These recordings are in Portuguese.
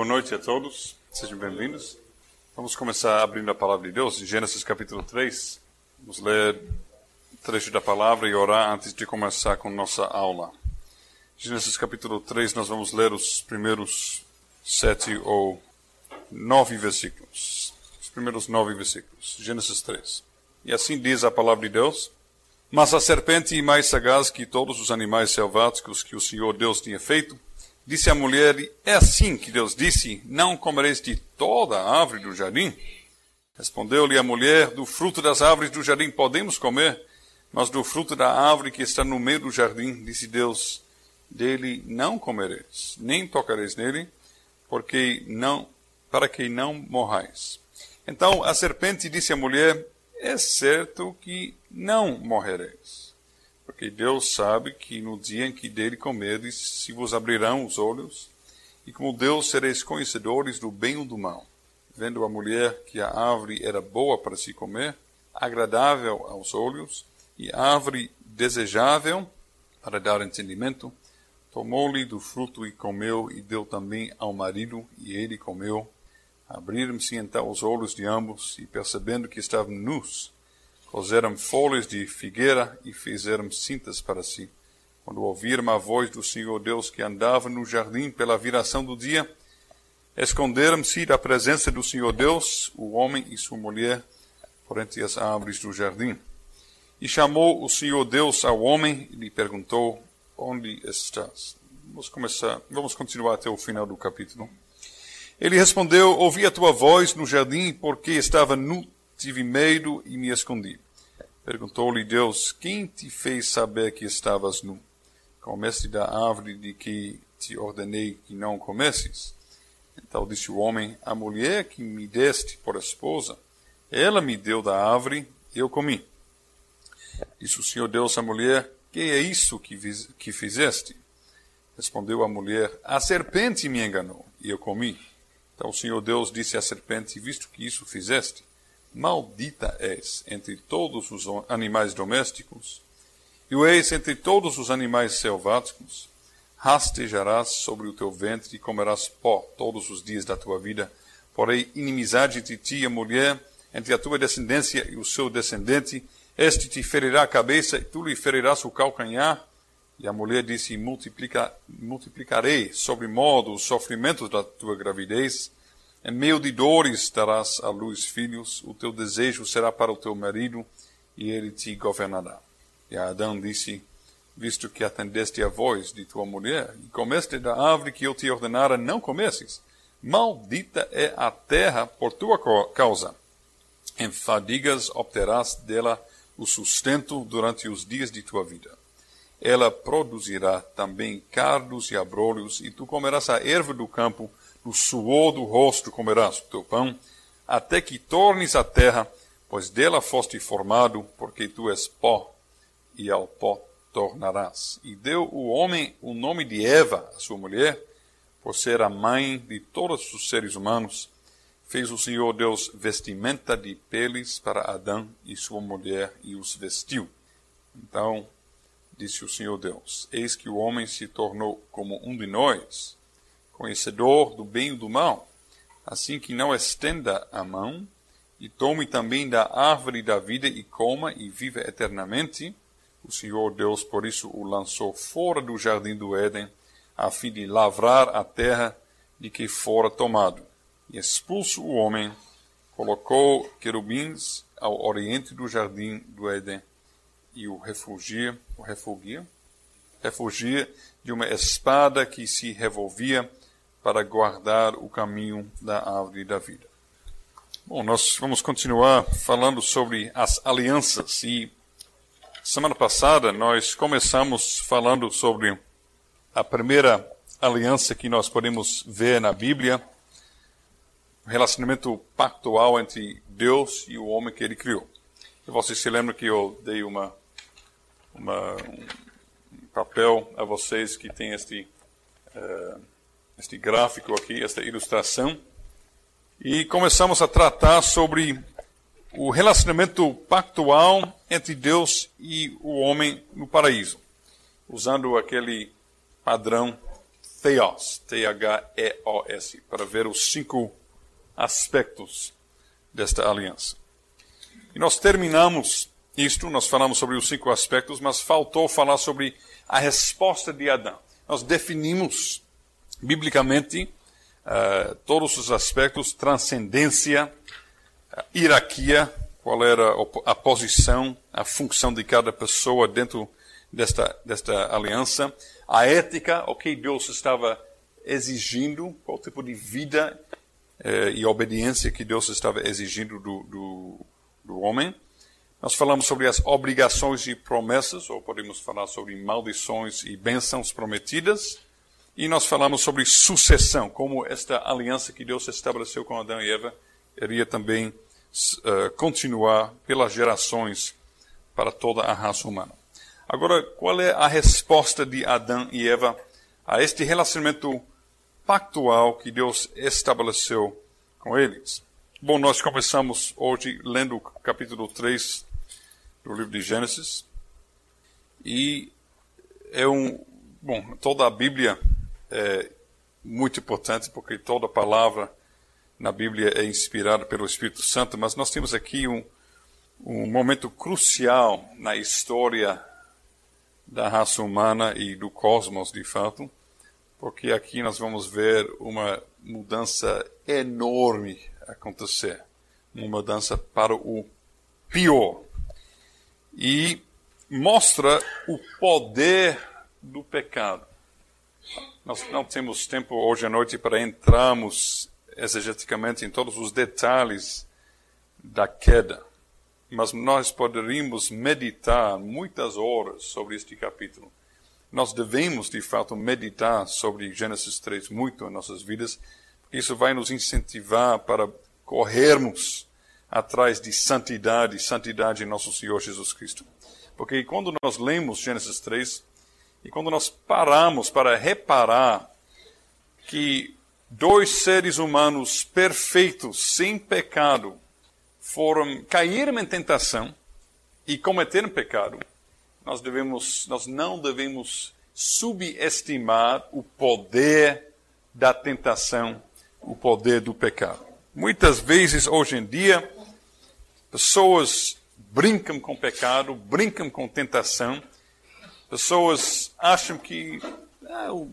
Boa noite a todos, sejam bem-vindos. Vamos começar abrindo a palavra de Deus, em Gênesis capítulo 3. Vamos ler trecho da palavra e orar antes de começar com nossa aula. Gênesis capítulo 3, nós vamos ler os primeiros sete ou nove versículos. Os primeiros nove versículos. Gênesis 3. E assim diz a palavra de Deus. Mas a serpente, mais sagaz que todos os animais selváticos que o Senhor Deus tinha feito, disse à mulher: É assim que Deus disse: Não comereis de toda a árvore do jardim? Respondeu-lhe a mulher: Do fruto das árvores do jardim podemos comer, mas do fruto da árvore que está no meio do jardim, disse Deus: Dele não comereis, nem tocareis nele, porque não, para que não morrais. Então a serpente disse à mulher: É certo que não morrereis. Porque Deus sabe que no dia em que dele comerdes, se vos abrirão os olhos, e como Deus sereis conhecedores do bem e do mal. Vendo a mulher que a árvore era boa para se comer, agradável aos olhos, e árvore desejável para dar entendimento, tomou-lhe do fruto e comeu, e deu também ao marido, e ele comeu. Abriram-se então os olhos de ambos, e percebendo que estavam nus, coseram folhas de figueira e fizeram cintas para si. Quando ouviram a voz do Senhor Deus que andava no jardim pela viração do dia, esconderam-se da presença do Senhor Deus, o homem e sua mulher, por entre as árvores do jardim. E chamou o Senhor Deus ao homem e lhe perguntou: Onde estás? Vamos começar, vamos continuar até o final do capítulo. Ele respondeu: Ouvi a tua voz no jardim, porque estava nu tive medo e me escondi. Perguntou-lhe Deus: Quem te fez saber que estavas nu? Comeste da árvore de que te ordenei que não comesses? Então disse o homem: A mulher que me deste por esposa, ela me deu da árvore, eu comi. Disse o Senhor Deus à mulher: Que é isso que, que fizeste? Respondeu a mulher: A serpente me enganou, e eu comi. Então o Senhor Deus disse à serpente: Visto que isso fizeste, Maldita és entre todos os animais domésticos, e o és entre todos os animais selváticos. Rastejarás sobre o teu ventre e comerás pó todos os dias da tua vida. Porém, inimizade entre ti e a mulher, entre a tua descendência e o seu descendente. Este te ferirá a cabeça e tu lhe ferirás o calcanhar. E a mulher disse: Multiplica, Multiplicarei sobre modo os sofrimentos da tua gravidez em meio de dores darás à luz filhos, o teu desejo será para o teu marido, e ele te governará. E Adão disse: Visto que atendeste a voz de tua mulher, e comeste da árvore que eu te ordenara não comesses, maldita é a terra por tua causa. Em fadigas obterás dela o sustento durante os dias de tua vida. Ela produzirá também cardos e abrolhos, e tu comerás a erva do campo, no suor do rosto comerás o teu pão, até que tornes a terra, pois dela foste formado, porque tu és pó, e ao pó tornarás. E deu o homem o nome de Eva, a sua mulher, por ser a mãe de todos os seres humanos. Fez o Senhor Deus vestimenta de peles para Adão e sua mulher e os vestiu. Então, disse o Senhor Deus: Eis que o homem se tornou como um de nós conhecedor do bem e do mal, assim que não estenda a mão e tome também da árvore da vida e coma e viva eternamente. O Senhor Deus, por isso, o lançou fora do jardim do Éden, a fim de lavrar a terra de que fora tomado. E expulso o homem, colocou querubins ao oriente do jardim do Éden e o refugia, o refugia, refugia de uma espada que se revolvia para guardar o caminho da árvore da vida. Bom, nós vamos continuar falando sobre as alianças e semana passada nós começamos falando sobre a primeira aliança que nós podemos ver na Bíblia, o relacionamento pactual entre Deus e o homem que ele criou. E vocês se lembram que eu dei uma, uma um papel a vocês que tem este uh, este gráfico aqui, esta ilustração, e começamos a tratar sobre o relacionamento pactual entre Deus e o homem no paraíso, usando aquele padrão Theos, T-H-E-O-S, para ver os cinco aspectos desta aliança. E nós terminamos isto, nós falamos sobre os cinco aspectos, mas faltou falar sobre a resposta de Adão. Nós definimos biblicamente uh, todos os aspectos, transcendência, uh, hierarquia, qual era a posição, a função de cada pessoa dentro desta, desta aliança, a ética, o que Deus estava exigindo, qual tipo de vida uh, e obediência que Deus estava exigindo do, do, do homem. Nós falamos sobre as obrigações e promessas, ou podemos falar sobre maldições e bênçãos prometidas. E nós falamos sobre sucessão, como esta aliança que Deus estabeleceu com Adão e Eva iria também uh, continuar pelas gerações para toda a raça humana. Agora, qual é a resposta de Adão e Eva a este relacionamento pactual que Deus estabeleceu com eles? Bom, nós começamos hoje lendo o capítulo 3 do livro de Gênesis. E é um. Bom, toda a Bíblia é muito importante, porque toda palavra na Bíblia é inspirada pelo Espírito Santo, mas nós temos aqui um, um momento crucial na história da raça humana e do cosmos, de fato, porque aqui nós vamos ver uma mudança enorme acontecer uma mudança para o pior e mostra o poder do pecado. Nós não temos tempo hoje à noite para entrarmos exegeticamente em todos os detalhes da queda, mas nós poderíamos meditar muitas horas sobre este capítulo. Nós devemos, de fato, meditar sobre Gênesis 3 muito em nossas vidas, porque isso vai nos incentivar para corrermos atrás de santidade, santidade em nosso Senhor Jesus Cristo. Porque quando nós lemos Gênesis 3, e quando nós paramos para reparar que dois seres humanos perfeitos, sem pecado, foram caíram em tentação e cometeram pecado, nós devemos, nós não devemos subestimar o poder da tentação, o poder do pecado. Muitas vezes hoje em dia Pessoas brincam com pecado, brincam com tentação. Pessoas acham que ah, eu,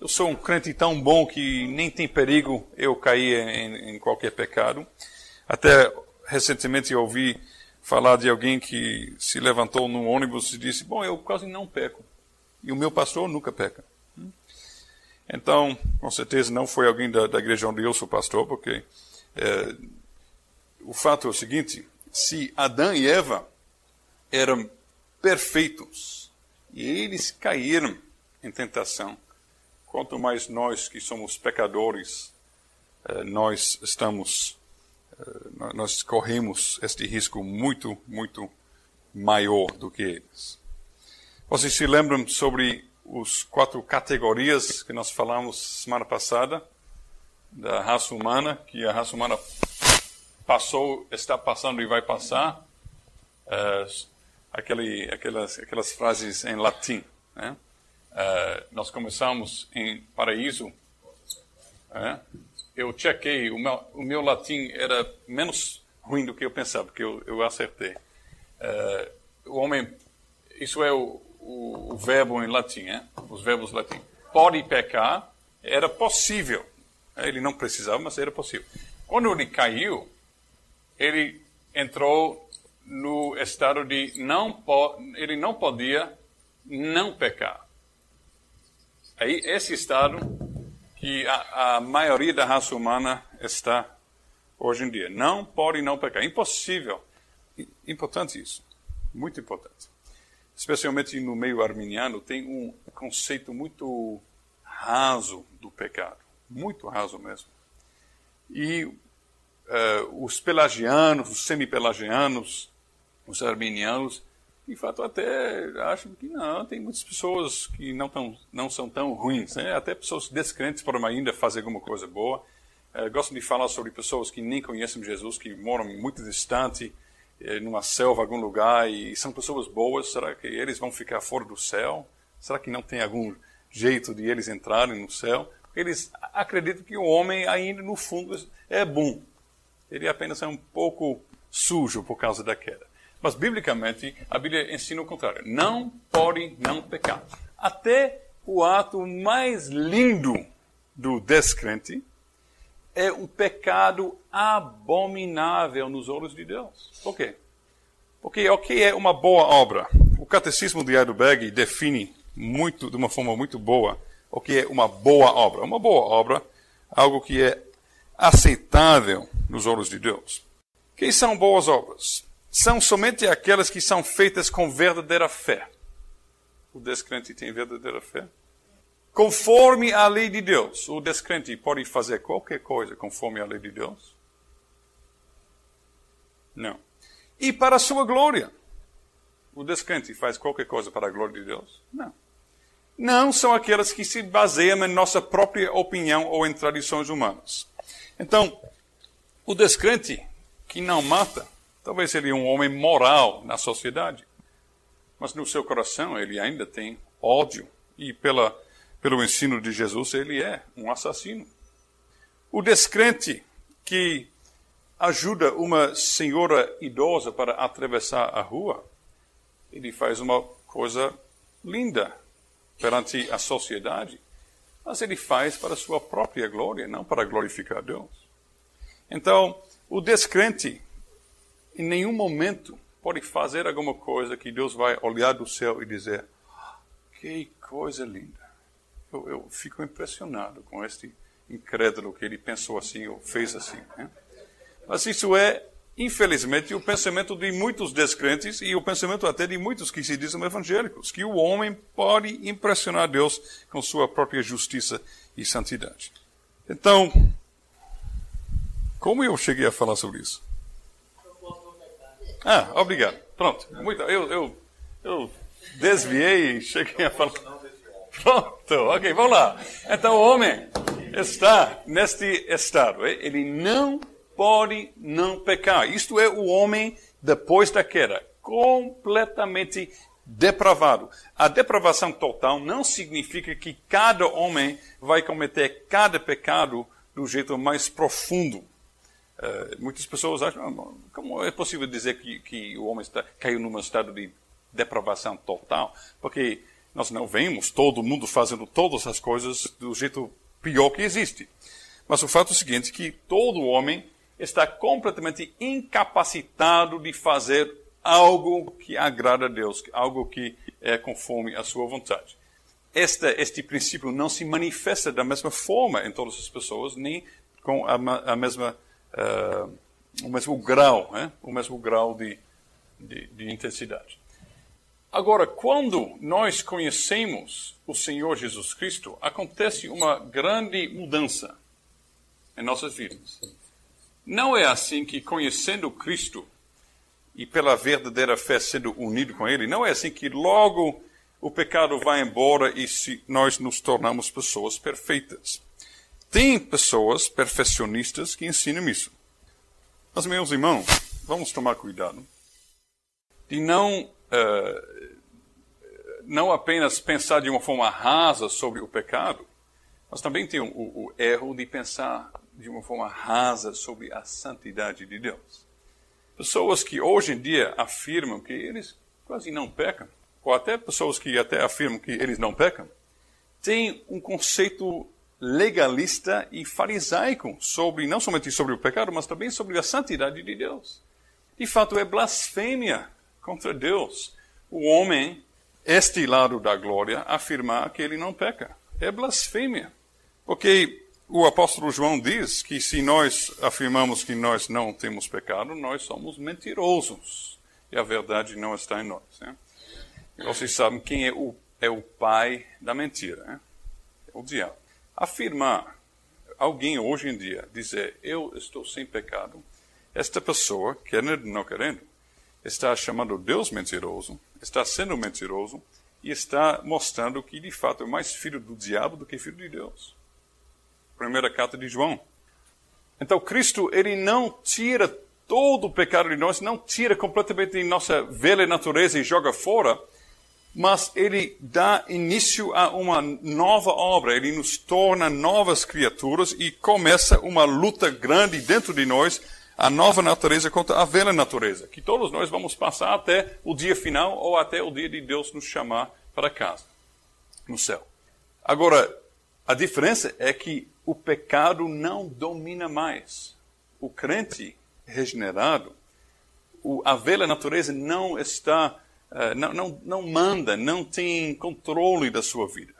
eu, sou um crente tão bom que nem tem perigo eu cair em, em qualquer pecado. Até recentemente eu ouvi falar de alguém que se levantou num ônibus e disse: Bom, eu quase não peco. E o meu pastor nunca peca. Então, com certeza não foi alguém da, da igreja onde eu sou pastor, porque é, o fato é o seguinte: se Adão e Eva eram perfeitos e eles caíram em tentação, quanto mais nós que somos pecadores, eh, nós estamos, eh, nós corremos este risco muito, muito maior do que eles. Vocês se lembram sobre os quatro categorias que nós falamos semana passada? Da raça humana, que a raça humana passou, está passando e vai passar, uh, aquele, aquelas, aquelas frases em latim. Né? Uh, nós começamos em paraíso. Uh, eu chequei, o meu, o meu latim era menos ruim do que eu pensava, porque eu, eu acertei. o homem, isso é o, o, o verbo em latim, né? os verbos latim. Pode pecar, era possível. Ele não precisava, mas era possível. Quando ele caiu, ele entrou no estado de não ele não podia não pecar. Aí esse estado que a, a maioria da raça humana está hoje em dia. Não pode não pecar. Impossível. Importante isso. Muito importante. Especialmente no meio arminiano, tem um conceito muito raso do pecado. Muito raso mesmo. E uh, os pelagianos, os semi-pelagianos, os arminianos, de fato até acham que não, tem muitas pessoas que não, tão, não são tão ruins, né? até pessoas descrentes podem ainda fazer alguma coisa boa. Uh, gostam de falar sobre pessoas que nem conhecem Jesus, que moram muito distante, eh, numa selva, algum lugar, e são pessoas boas, será que eles vão ficar fora do céu? Será que não tem algum jeito de eles entrarem no céu. Eles acreditam que o homem ainda no fundo é bom. Ele apenas é um pouco sujo por causa da queda. Mas, biblicamente, a Bíblia ensina o contrário. Não pode não pecar. Até o ato mais lindo do descrente é um pecado abominável nos olhos de Deus. Por quê? Porque o que é uma boa obra? O Catecismo de Heidelberg define muito, de uma forma muito boa o que é uma boa obra. Uma boa obra, algo que é aceitável nos olhos de Deus. Quem são boas obras? São somente aquelas que são feitas com verdadeira fé. O descrente tem verdadeira fé? Conforme a lei de Deus. O descrente pode fazer qualquer coisa conforme a lei de Deus? Não. E para a sua glória. O descrente faz qualquer coisa para a glória de Deus? Não. Não são aquelas que se baseiam em nossa própria opinião ou em tradições humanas. Então, o descrente que não mata, talvez ele é um homem moral na sociedade, mas no seu coração ele ainda tem ódio e pela, pelo ensino de Jesus ele é um assassino. O descrente que ajuda uma senhora idosa para atravessar a rua, ele faz uma coisa linda perante a sociedade, mas ele faz para sua própria glória, não para glorificar Deus. Então, o descrente, em nenhum momento, pode fazer alguma coisa que Deus vai olhar do céu e dizer: que coisa linda. Eu, eu fico impressionado com este incrédulo que ele pensou assim ou fez assim. Né? Mas isso é infelizmente, o pensamento de muitos descrentes e o pensamento até de muitos que se dizem evangélicos, que o homem pode impressionar Deus com sua própria justiça e santidade. Então, como eu cheguei a falar sobre isso? Ah, obrigado. Pronto. Muito, eu, eu, eu desviei e cheguei a falar. Pronto, ok, vamos lá. Então, o homem está neste estado. Ele não pode não pecar. Isto é o homem depois da queda, completamente depravado. A depravação total não significa que cada homem vai cometer cada pecado do jeito mais profundo. Uh, muitas pessoas acham, ah, como é possível dizer que, que o homem está, caiu num estado de depravação total? Porque nós não vemos todo mundo fazendo todas as coisas do jeito pior que existe. Mas o fato é o seguinte, que todo homem está completamente incapacitado de fazer algo que agrada a Deus, algo que é conforme a sua vontade. Este, este princípio não se manifesta da mesma forma em todas as pessoas, nem com a, a mesma, uh, o mesmo grau, né? o mesmo grau de, de, de intensidade. Agora, quando nós conhecemos o Senhor Jesus Cristo, acontece uma grande mudança em nossas vidas. Não é assim que, conhecendo Cristo e pela verdadeira fé sendo unido com Ele, não é assim que logo o pecado vai embora e nós nos tornamos pessoas perfeitas. Tem pessoas perfeccionistas que ensinam isso. Mas, meus irmãos, vamos tomar cuidado de não, uh, não apenas pensar de uma forma rasa sobre o pecado, mas também tem o, o erro de pensar de uma forma rasa sobre a santidade de Deus. Pessoas que hoje em dia afirmam que eles quase não pecam, ou até pessoas que até afirmam que eles não pecam, têm um conceito legalista e farisaico sobre não somente sobre o pecado, mas também sobre a santidade de Deus. De fato, é blasfêmia contra Deus o homem, este lado da glória, afirmar que ele não peca. É blasfêmia. Porque o apóstolo João diz que se nós afirmamos que nós não temos pecado, nós somos mentirosos. E a verdade não está em nós. Né? Vocês sabem quem é o, é o pai da mentira. Né? É o diabo. Afirmar, alguém hoje em dia dizer, eu estou sem pecado, esta pessoa, querendo ou não querendo, está chamando Deus mentiroso, está sendo mentiroso e está mostrando que de fato é mais filho do diabo do que filho de Deus primeira carta de João. Então, Cristo, ele não tira todo o pecado de nós, não tira completamente nossa velha natureza e joga fora, mas ele dá início a uma nova obra, ele nos torna novas criaturas e começa uma luta grande dentro de nós, a nova natureza contra a velha natureza, que todos nós vamos passar até o dia final ou até o dia de Deus nos chamar para casa, no céu. Agora, a diferença é que o pecado não domina mais. O crente regenerado, a velha natureza não está, não, não, não manda, não tem controle da sua vida.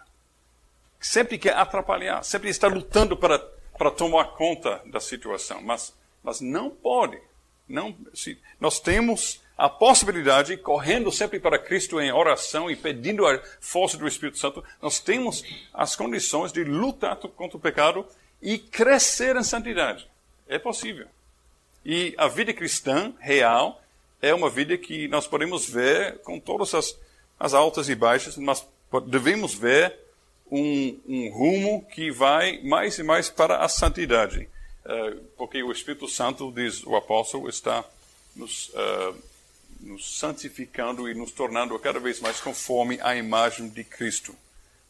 Sempre quer atrapalhar, sempre está lutando para, para tomar conta da situação, mas, mas não pode. Não, se, nós temos a possibilidade, correndo sempre para Cristo em oração e pedindo a força do Espírito Santo, nós temos as condições de lutar contra o pecado e crescer em santidade. É possível. E a vida cristã real é uma vida que nós podemos ver com todas as, as altas e baixas, mas devemos ver um, um, rumo que vai mais e mais para a santidade. Uh, porque o Espírito Santo, diz o apóstolo, está nos. Uh, nos santificando e nos tornando cada vez mais conforme a imagem de Cristo,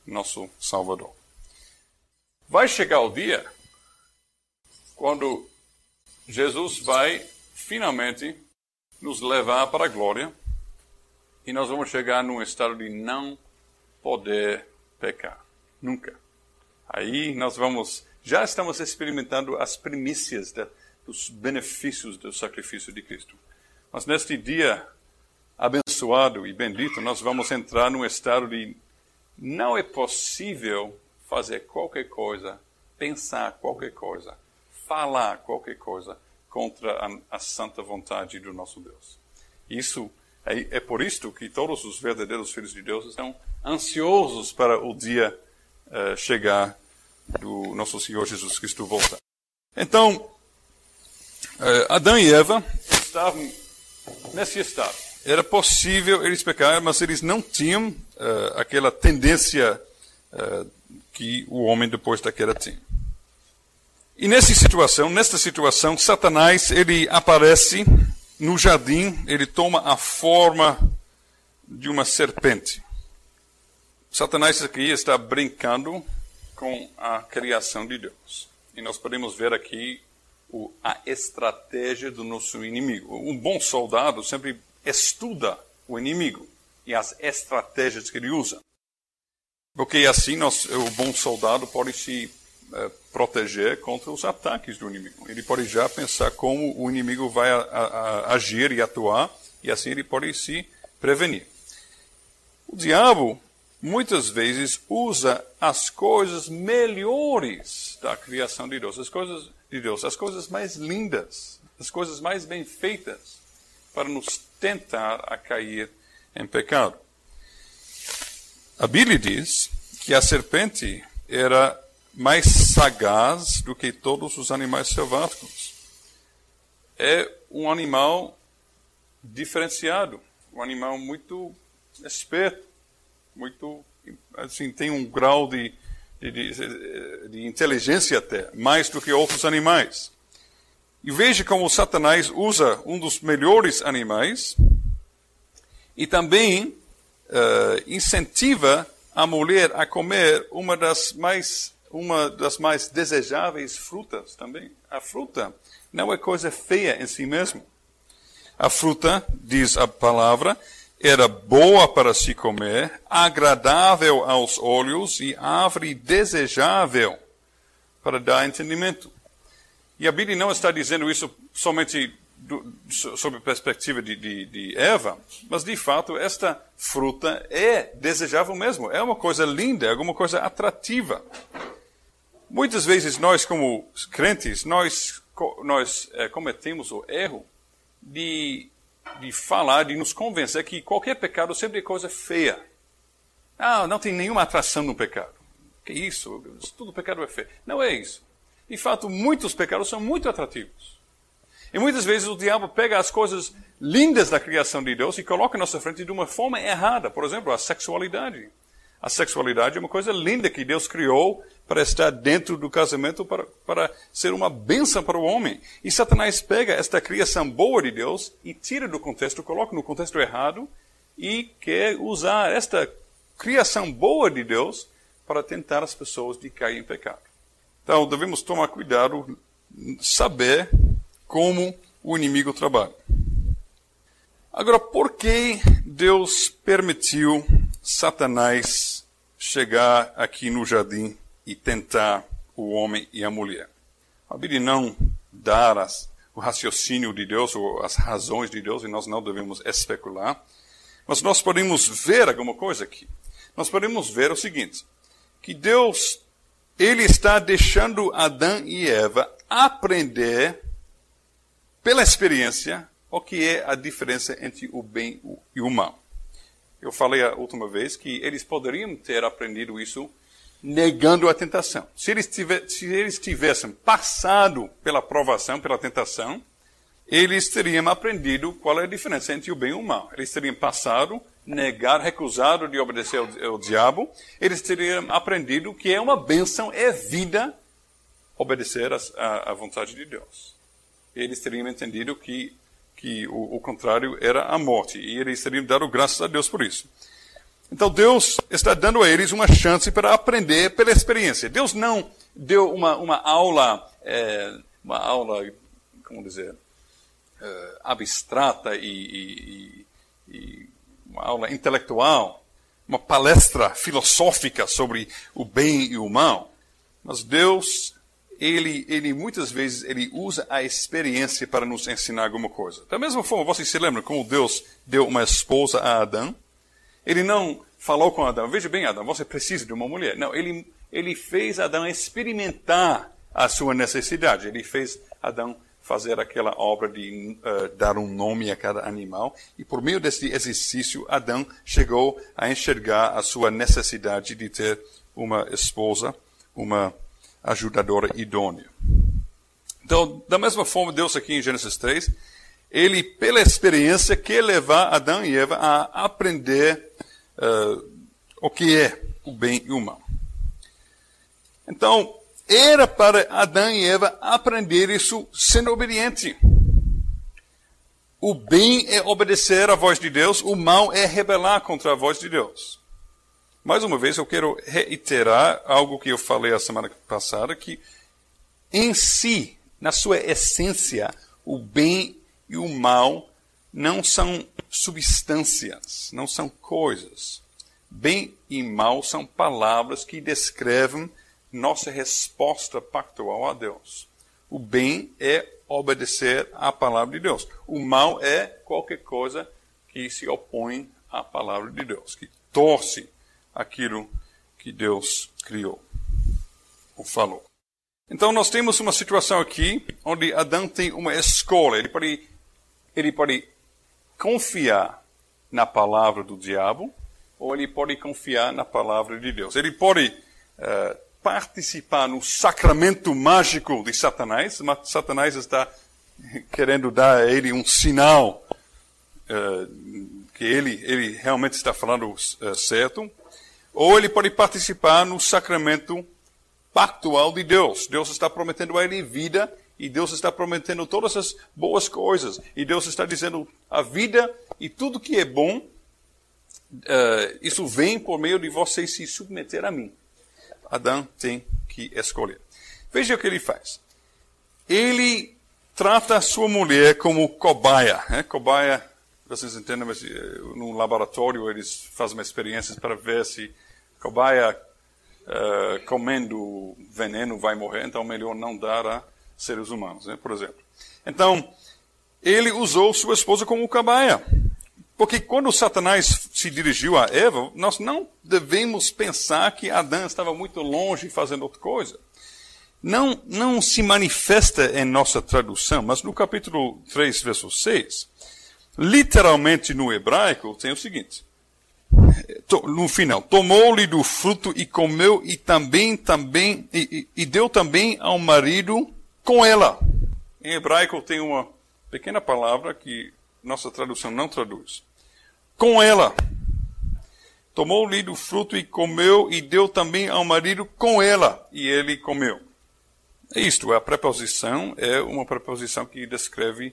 nosso Salvador. Vai chegar o dia quando Jesus vai finalmente nos levar para a glória e nós vamos chegar num estado de não poder pecar. Nunca. Aí nós vamos, já estamos experimentando as primícias de, dos benefícios do sacrifício de Cristo. Mas neste dia abençoado e bendito, nós vamos entrar num estado de não é possível fazer qualquer coisa, pensar qualquer coisa, falar qualquer coisa contra a, a santa vontade do nosso Deus. Isso é, é, por isto que todos os verdadeiros filhos de Deus estão ansiosos para o dia uh, chegar do nosso Senhor Jesus Cristo voltar. Então, uh, Adão e Eva estavam nesse estado. Era possível eles pecarem, mas eles não tinham uh, aquela tendência que o homem depois da queda tinha. E nessa situação, nesta situação, Satanás ele aparece no jardim, ele toma a forma de uma serpente. Satanás aqui está brincando com a criação de Deus. E nós podemos ver aqui o, a estratégia do nosso inimigo. Um bom soldado sempre estuda o inimigo e as estratégias que ele usa. Porque assim nós, o bom soldado pode se eh, proteger contra os ataques do inimigo. Ele pode já pensar como o inimigo vai a, a, a agir e atuar, e assim ele pode se prevenir. O diabo muitas vezes usa as coisas melhores da criação de Deus, as coisas de Deus, as coisas mais lindas, as coisas mais bem feitas, para nos tentar a cair em pecado. A Bíblia diz que a serpente era mais sagaz do que todos os animais selváticos. É um animal diferenciado, um animal muito esperto, muito assim tem um grau de de, de, de inteligência até, mais do que outros animais. E veja como Satanás usa um dos melhores animais e também uh, incentiva a mulher a comer uma das mais uma das mais desejáveis frutas também. A fruta não é coisa feia em si mesmo. A fruta, diz a palavra, era boa para se comer, agradável aos olhos e árvore desejável para dar entendimento. E a Bíblia não está dizendo isso somente do, sob a perspectiva de, de, de, Eva, mas de fato esta fruta é desejável mesmo, é uma coisa linda, é alguma coisa atrativa. Muitas vezes nós, como crentes, nós, nós é, cometemos o erro de de falar, de nos convencer que qualquer pecado sempre é coisa feia. Ah, não tem nenhuma atração no pecado. Que isso? Tudo pecado é feio. Não é isso. De fato, muitos pecados são muito atrativos. E muitas vezes o diabo pega as coisas lindas da criação de Deus e coloca na nossa frente de uma forma errada. Por exemplo, a sexualidade. A sexualidade é uma coisa linda que Deus criou para estar dentro do casamento, para, para ser uma bênção para o homem. E Satanás pega esta criação boa de Deus e tira do contexto, coloca no contexto errado e quer usar esta criação boa de Deus para tentar as pessoas de cair em pecado. Então, devemos tomar cuidado, saber como o inimigo trabalha. Agora, por que Deus permitiu Satanás chegar aqui no jardim e tentar o homem e a mulher? A Bíblia não dá as, o raciocínio de Deus ou as razões de Deus e nós não devemos especular, mas nós podemos ver alguma coisa aqui. Nós podemos ver o seguinte, que Deus ele está deixando Adão e Eva aprender pela experiência o que é a diferença entre o bem e o mal. Eu falei a última vez que eles poderiam ter aprendido isso negando a tentação. Se eles, tiver, se eles tivessem passado pela provação, pela tentação, eles teriam aprendido qual é a diferença entre o bem e o mal. Eles teriam passado, negar, recusado de obedecer ao, ao diabo, eles teriam aprendido que é uma bênção, é vida, obedecer à vontade de Deus. Eles teriam entendido que que o, o contrário era a morte, e eles teriam dado graças a Deus por isso. Então Deus está dando a eles uma chance para aprender pela experiência. Deus não deu uma, uma aula, é, uma aula, como dizer, é, abstrata e, e, e, uma aula intelectual, uma palestra filosófica sobre o bem e o mal. Mas Deus ele, ele muitas vezes ele usa a experiência para nos ensinar alguma coisa. Da mesma forma, vocês se lembram como Deus deu uma esposa a Adão? Ele não falou com Adão, veja bem, Adão, você precisa de uma mulher. Não, ele, ele fez Adão experimentar a sua necessidade. Ele fez Adão fazer aquela obra de uh, dar um nome a cada animal. E por meio desse exercício, Adão chegou a enxergar a sua necessidade de ter uma esposa, uma ajudadora idônea. Então, da mesma forma, Deus aqui em Gênesis 3, ele, pela experiência, quer levar Adão e Eva a aprender uh, o que é o bem e o mal. Então, era para Adão e Eva aprender isso sendo obediente. O bem é obedecer à voz de Deus, o mal é rebelar contra a voz de Deus. Mais uma vez, eu quero reiterar algo que eu falei a semana passada, que em si, na sua essência, o bem e o mal não são substâncias, não são coisas. Bem e mal são palavras que descrevem nossa resposta pactual a Deus. O bem é obedecer à palavra de Deus. O mal é qualquer coisa que se opõe à palavra de Deus, que torce aquilo que Deus criou ou falou. Então nós temos uma situação aqui onde Adão tem uma escolha. Ele pode, ele pode confiar na palavra do diabo ou ele pode confiar na palavra de Deus. Ele pode uh, participar no sacramento mágico de Satanás. Satanás está querendo dar a ele um sinal uh, que ele, ele realmente está falando uh, certo ou ele pode participar no sacramento pactual de Deus. Deus está prometendo a ele vida e Deus está prometendo todas as boas coisas. E Deus está dizendo a vida e tudo que é bom, uh, isso vem por meio de vocês se submeter a mim. Adão tem que escolher. Veja o que ele faz. Ele trata a sua mulher como cobaia. Né? Cobaia, vocês entendem, mas eh, no laboratório eles fazem experiências para ver se cobaia uh, comendo veneno vai morrer, então melhor não dar a seres humanos, né, por exemplo. Então, ele usou sua esposa como cobaia. Porque quando Satanás se dirigiu a Eva, nós não devemos pensar que Adão estava muito longe fazendo outra coisa. Não, não se manifesta em nossa tradução, mas no capítulo 3, verso 6, literalmente no hebraico, tem o seguinte: no final, tomou-lhe do fruto e comeu e também, também, e, e, deu também ao marido com ela. Em hebraico tem uma pequena palavra que nossa tradução não traduz. Com ela. Tomou-lhe do fruto e comeu e deu também ao marido com ela e ele comeu. É isto, a preposição é uma preposição que descreve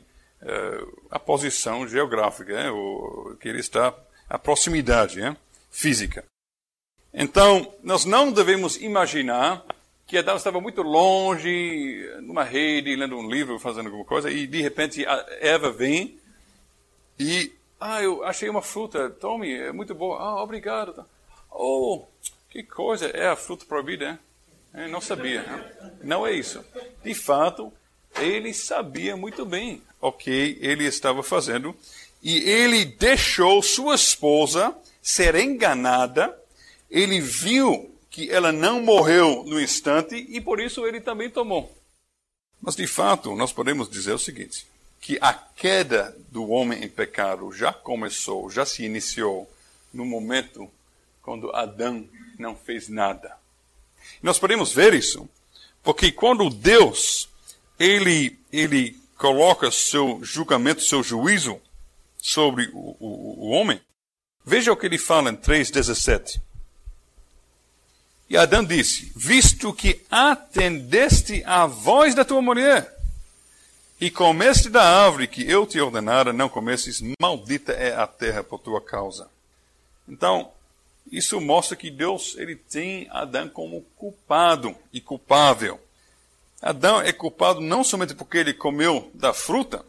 a posição geográfica, né? o, que ele está a proximidade é? física. Então, nós não devemos imaginar que Adão estava muito longe, numa rede, lendo um livro, fazendo alguma coisa, e de repente Eva vem e, ah, eu achei uma fruta, tome, é muito boa, ah, obrigado. Oh, que coisa, é a fruta proibida, é? Eu não sabia. Não é isso. De fato, ele sabia muito bem o que ele estava fazendo e ele deixou sua esposa ser enganada. Ele viu que ela não morreu no instante e por isso ele também tomou. Mas de fato, nós podemos dizer o seguinte: que a queda do homem em pecado já começou, já se iniciou no momento quando Adão não fez nada. Nós podemos ver isso, porque quando Deus ele ele coloca seu julgamento, seu juízo sobre o, o, o homem, veja o que ele fala em 3:17. E Adão disse: Visto que atendeste à voz da tua mulher, e comeste da árvore que eu te ordenara, não comesses, maldita é a terra por tua causa. Então, isso mostra que Deus ele tem Adão como culpado e culpável. Adão é culpado não somente porque ele comeu da fruta,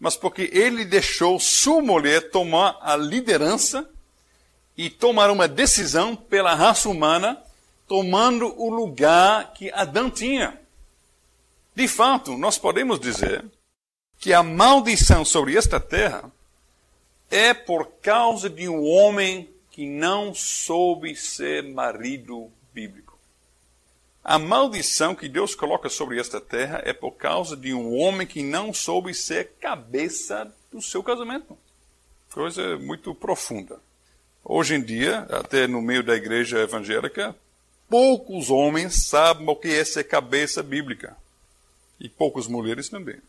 mas porque ele deixou sua mulher tomar a liderança e tomar uma decisão pela raça humana tomando o lugar que Adão tinha. De fato, nós podemos dizer que a maldição sobre esta terra é por causa de um homem que não soube ser marido bíblico. A maldição que Deus coloca sobre esta terra é por causa de um homem que não soube ser cabeça do seu casamento. Coisa muito profunda. Hoje em dia, até no meio da igreja evangélica, poucos homens sabem o que é ser cabeça bíblica. E poucas mulheres também.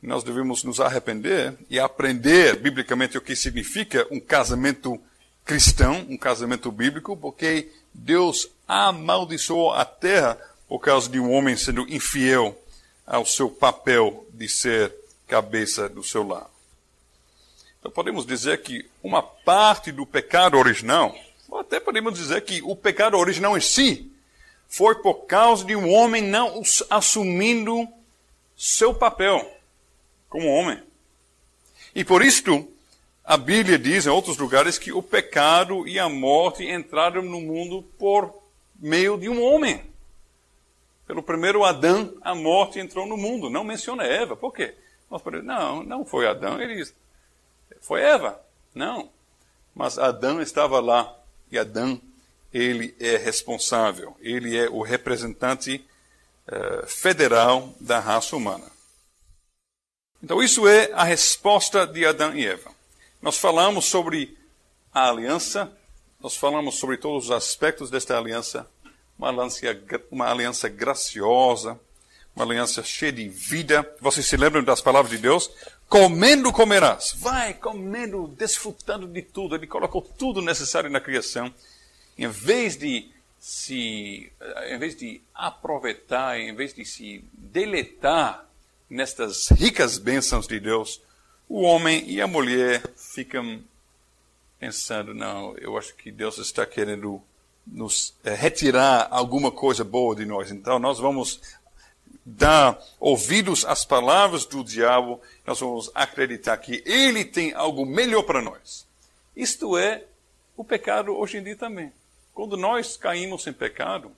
Nós devemos nos arrepender e aprender biblicamente o que significa um casamento cristão, um casamento bíblico, porque Deus amaldiçoou a terra por causa de um homem sendo infiel ao seu papel de ser cabeça do seu lar. Então podemos dizer que uma parte do pecado original ou até podemos dizer que o pecado original em si foi por causa de um homem não assumindo seu papel como homem. E por isto, a Bíblia diz em outros lugares que o pecado e a morte entraram no mundo por meio de um homem. Pelo primeiro Adão, a morte entrou no mundo. Não menciona Eva. Por quê? Não, não foi Adão. Ele foi Eva. Não. Mas Adão estava lá e Adão, ele é responsável, ele é o representante uh, federal da raça humana. Então, isso é a resposta de Adão e Eva. Nós falamos sobre a aliança, nós falamos sobre todos os aspectos desta aliança, uma aliança, uma aliança graciosa, uma aliança cheia de vida. Vocês se lembram das palavras de Deus? Comendo comerás. Vai comendo, desfrutando de tudo. Ele colocou tudo necessário na criação. Em vez de se, em vez de aproveitar, em vez de se deletar nestas ricas bênçãos de Deus, o homem e a mulher ficam pensando, não, eu acho que Deus está querendo nos é, retirar alguma coisa boa de nós. Então nós vamos dar ouvidos às palavras do diabo, nós vamos acreditar que ele tem algo melhor para nós. Isto é o pecado hoje em dia também. Quando nós caímos em pecado,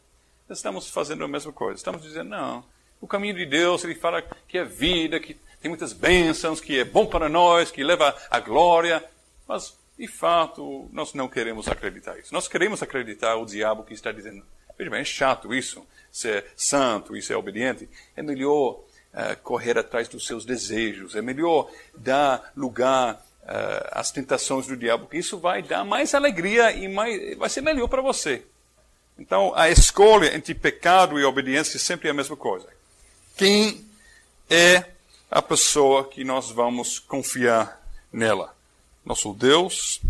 estamos fazendo a mesma coisa. Estamos dizendo, não, o caminho de Deus, ele fala que é vida, que tem muitas bênçãos, que é bom para nós, que leva à glória. Mas, de fato, nós não queremos acreditar isso. Nós queremos acreditar o diabo que está dizendo, veja bem, é chato isso ser santo e ser obediente, é melhor uh, correr atrás dos seus desejos, é melhor dar lugar uh, às tentações do diabo, porque isso vai dar mais alegria e mais, vai ser melhor para você. Então, a escolha entre pecado e obediência é sempre a mesma coisa. Quem é a pessoa que nós vamos confiar nela? Nosso Deus,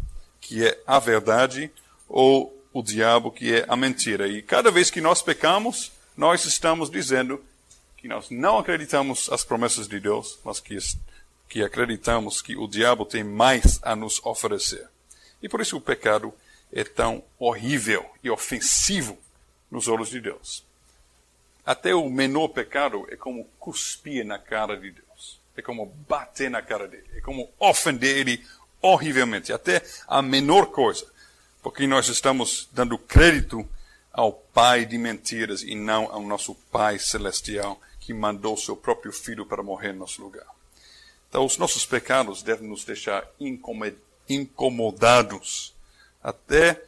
que é a verdade, ou o diabo, que é a mentira. E cada vez que nós pecamos, nós estamos dizendo que nós não acreditamos as promessas de Deus, mas que, que acreditamos que o diabo tem mais a nos oferecer. E por isso o pecado é tão horrível e ofensivo nos olhos de Deus. Até o menor pecado é como cuspir na cara de Deus. É como bater na cara dele. É como ofender ele horrivelmente. Até a menor coisa. Porque nós estamos dando crédito ao pai de mentiras e não ao nosso pai celestial que mandou seu próprio filho para morrer no nosso lugar. Então, os nossos pecados devem nos deixar incomodados até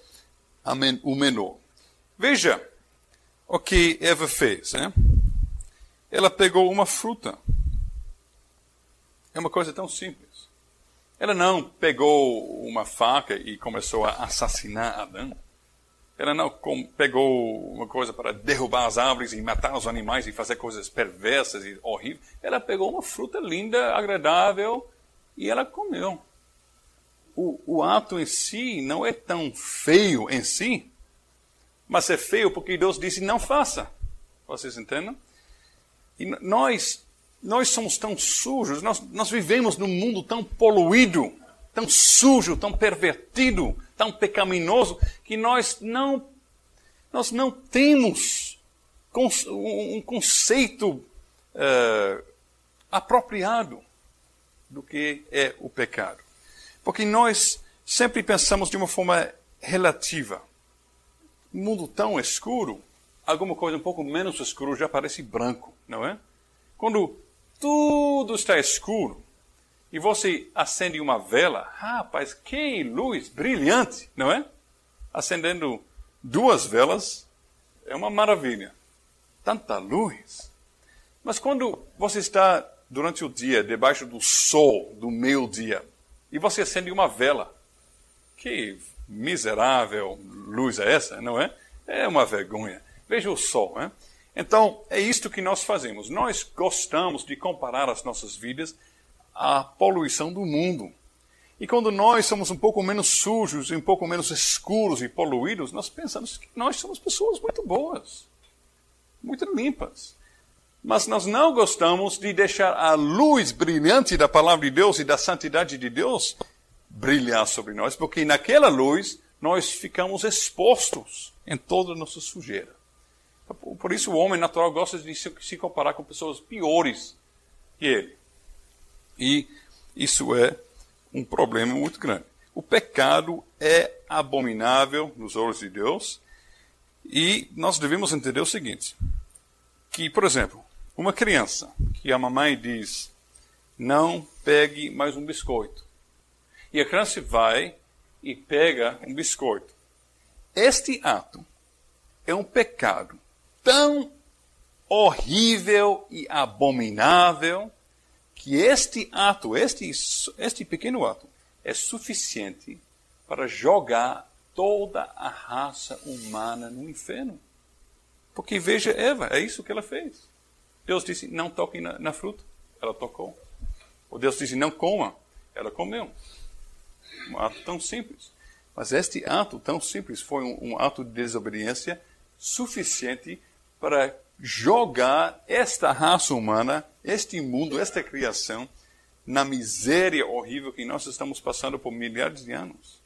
o menor. Veja o que Eva fez. Né? Ela pegou uma fruta. É uma coisa tão simples. Ela não pegou uma faca e começou a assassinar Adão. Ela não pegou uma coisa para derrubar as árvores e matar os animais e fazer coisas perversas e horríveis. Ela pegou uma fruta linda, agradável e ela comeu. O, o ato em si não é tão feio em si, mas é feio porque Deus disse não faça. Vocês entendem? E nós, nós somos tão sujos, nós, nós vivemos num mundo tão poluído, tão sujo, tão pervertido, tão pecaminoso, que nós não, nós não temos um conceito uh, apropriado do que é o pecado. Porque nós sempre pensamos de uma forma relativa. Um mundo tão escuro, alguma coisa um pouco menos escuro já parece branco, não é? Quando tudo está escuro, e você acende uma vela, rapaz, que luz brilhante, não é? Acendendo duas velas é uma maravilha. Tanta luz. Mas quando você está durante o dia debaixo do sol do meio-dia e você acende uma vela, que miserável luz é essa, não é? É uma vergonha. Veja o sol, né? Então, é isto que nós fazemos. Nós gostamos de comparar as nossas vidas a poluição do mundo. E quando nós somos um pouco menos sujos, um pouco menos escuros e poluídos, nós pensamos que nós somos pessoas muito boas, muito limpas. Mas nós não gostamos de deixar a luz brilhante da palavra de Deus e da santidade de Deus brilhar sobre nós, porque naquela luz nós ficamos expostos em toda a nossa sujeira. Por isso o homem natural gosta de se comparar com pessoas piores que ele. E isso é um problema muito grande. O pecado é abominável nos olhos de Deus e nós devemos entender o seguinte: que, por exemplo, uma criança que a mamãe diz não pegue mais um biscoito e a criança vai e pega um biscoito. Este ato é um pecado tão horrível e abominável que este ato, este, este pequeno ato, é suficiente para jogar toda a raça humana no inferno. Porque veja Eva, é isso que ela fez. Deus disse: não toque na, na fruta. Ela tocou. Ou Deus disse: não coma. Ela comeu. Um ato tão simples. Mas este ato tão simples foi um, um ato de desobediência suficiente para jogar esta raça humana, este mundo, esta criação, na miséria horrível que nós estamos passando por milhares de anos.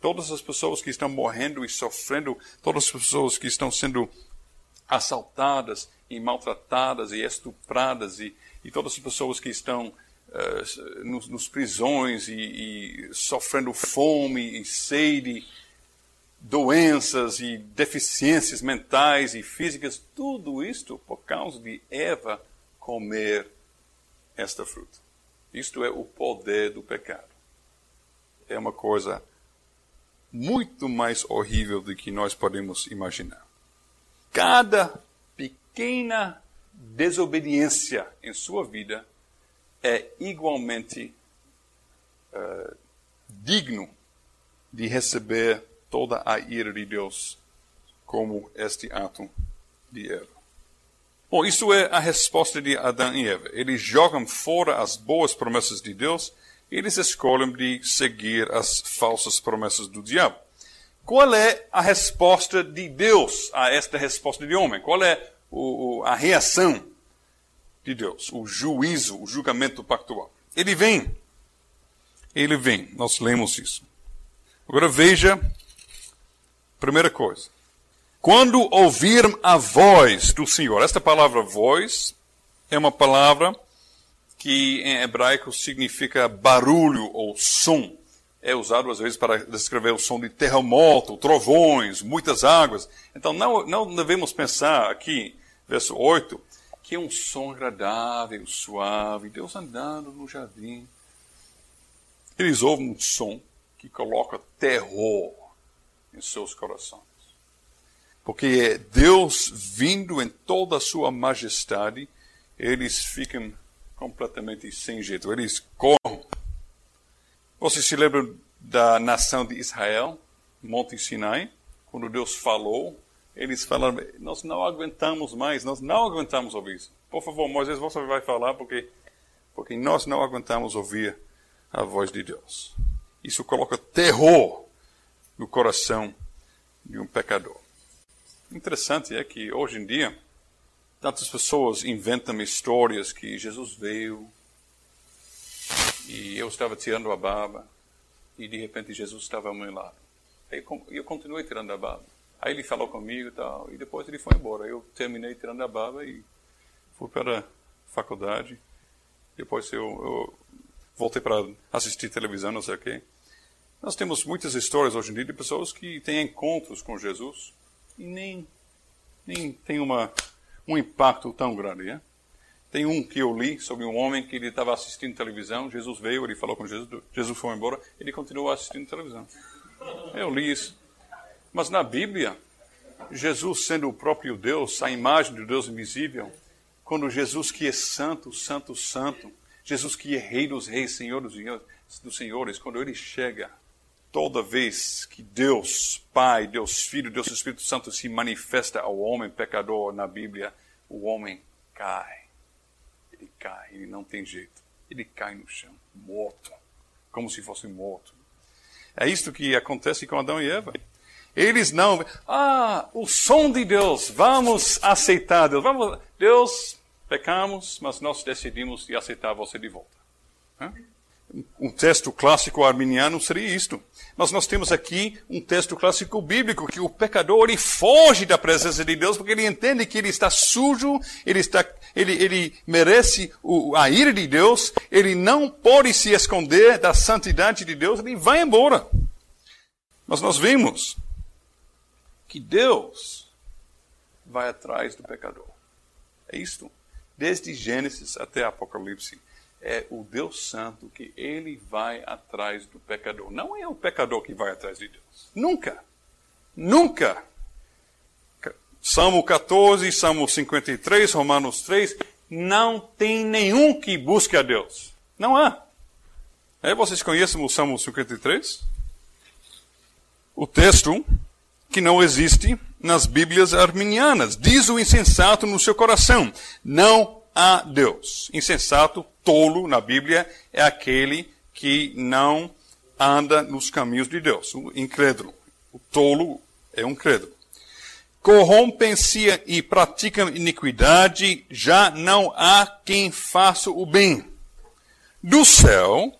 Todas as pessoas que estão morrendo e sofrendo, todas as pessoas que estão sendo assaltadas e maltratadas e estupradas, e, e todas as pessoas que estão uh, nos, nos, prisões e, e sofrendo fome e sede doenças e deficiências mentais e físicas, tudo isto por causa de Eva comer esta fruta. Isto é o poder do pecado. É uma coisa muito mais horrível do que nós podemos imaginar. Cada pequena desobediência em sua vida é igualmente uh, digno de receber toda a ira de Deus, como este ato de Eva. Bom, isso é a resposta de Adão e Eva. Eles jogam fora as boas promessas de Deus e eles escolhem de seguir as falsas promessas do diabo. Qual é a resposta de Deus a esta resposta de homem? Qual é o, a reação de Deus? O juízo, o julgamento pactual. Ele vem. Ele vem. Nós lemos isso. Agora veja, primeira coisa. Quando ouvirem a voz do Senhor, esta palavra voz é uma palavra que em hebraico significa barulho ou som. É usado às vezes para descrever o som de terremoto, trovões, muitas águas. Então não, não devemos pensar aqui, verso 8, que é um som agradável, suave, Deus andando no jardim. Eles ouvem um som que coloca terror em seus corações. Porque é Deus vindo em toda a sua majestade, eles ficam completamente sem jeito, eles correm. Você se lembra da nação de Israel, Monte Sinai, quando Deus falou eles falaram, nós não aguentamos mais, nós não aguentamos ouvir isso. Por favor, Moisés, você vai falar porque, porque nós não aguentamos ouvir a voz de Deus. Isso coloca terror no coração de um pecador. Interessante é que hoje em dia, tantas pessoas inventam histórias que Jesus veio e eu estava tirando a barba e de repente Jesus estava ao meu lado. E eu continuei tirando a barba. Aí ele falou comigo e tal, e depois ele foi embora. Eu terminei tirando a barba e fui para a faculdade. Depois eu, eu voltei para assistir televisão, não sei o quê. Nós temos muitas histórias hoje em dia de pessoas que têm encontros com Jesus e nem, nem tem uma, um impacto tão grande. Né? Tem um que eu li sobre um homem que ele estava assistindo televisão, Jesus veio, ele falou com Jesus, Jesus foi embora, ele continuou assistindo televisão. Eu li isso. Mas na Bíblia, Jesus sendo o próprio Deus, a imagem do Deus invisível, quando Jesus que é santo, santo, santo, Jesus que é rei dos reis, senhor dos, senhores, quando ele chega, toda vez que Deus Pai, Deus Filho, Deus Espírito Santo se manifesta ao homem pecador na Bíblia, o homem cai. Ele cai, ele não tem jeito. Ele cai no chão, morto, como se fosse morto. É isto que acontece com Adão e Eva. Eles não. Ah, o som de Deus, vamos aceitar Deus. Vamos, Deus, pecamos, mas nós decidimos de aceitar você de volta. Um texto clássico arminiano seria isto. Mas nós temos aqui um texto clássico bíblico que o pecador ele foge da presença de Deus porque ele entende que ele está sujo, ele está, ele, ele merece o, a ira de Deus, ele não pode se esconder da santidade de Deus, ele vai embora. Mas nós vemos que Deus vai atrás do pecador. É isto. Desde Gênesis até Apocalipse, é o Deus Santo que ele vai atrás do pecador. Não é o pecador que vai atrás de Deus. Nunca. Nunca. Salmo 14, Salmo 53, Romanos 3, não tem nenhum que busque a Deus. Não há. É, vocês conhecem o Salmo 53? O texto que não existe nas Bíblias arminianas. Diz o insensato no seu coração: não há Deus. Insensato, tolo na Bíblia é aquele que não anda nos caminhos de Deus, o incrédulo. O tolo é um crédulo. Corrompem-se e praticam iniquidade, já não há quem faça o bem. Do céu,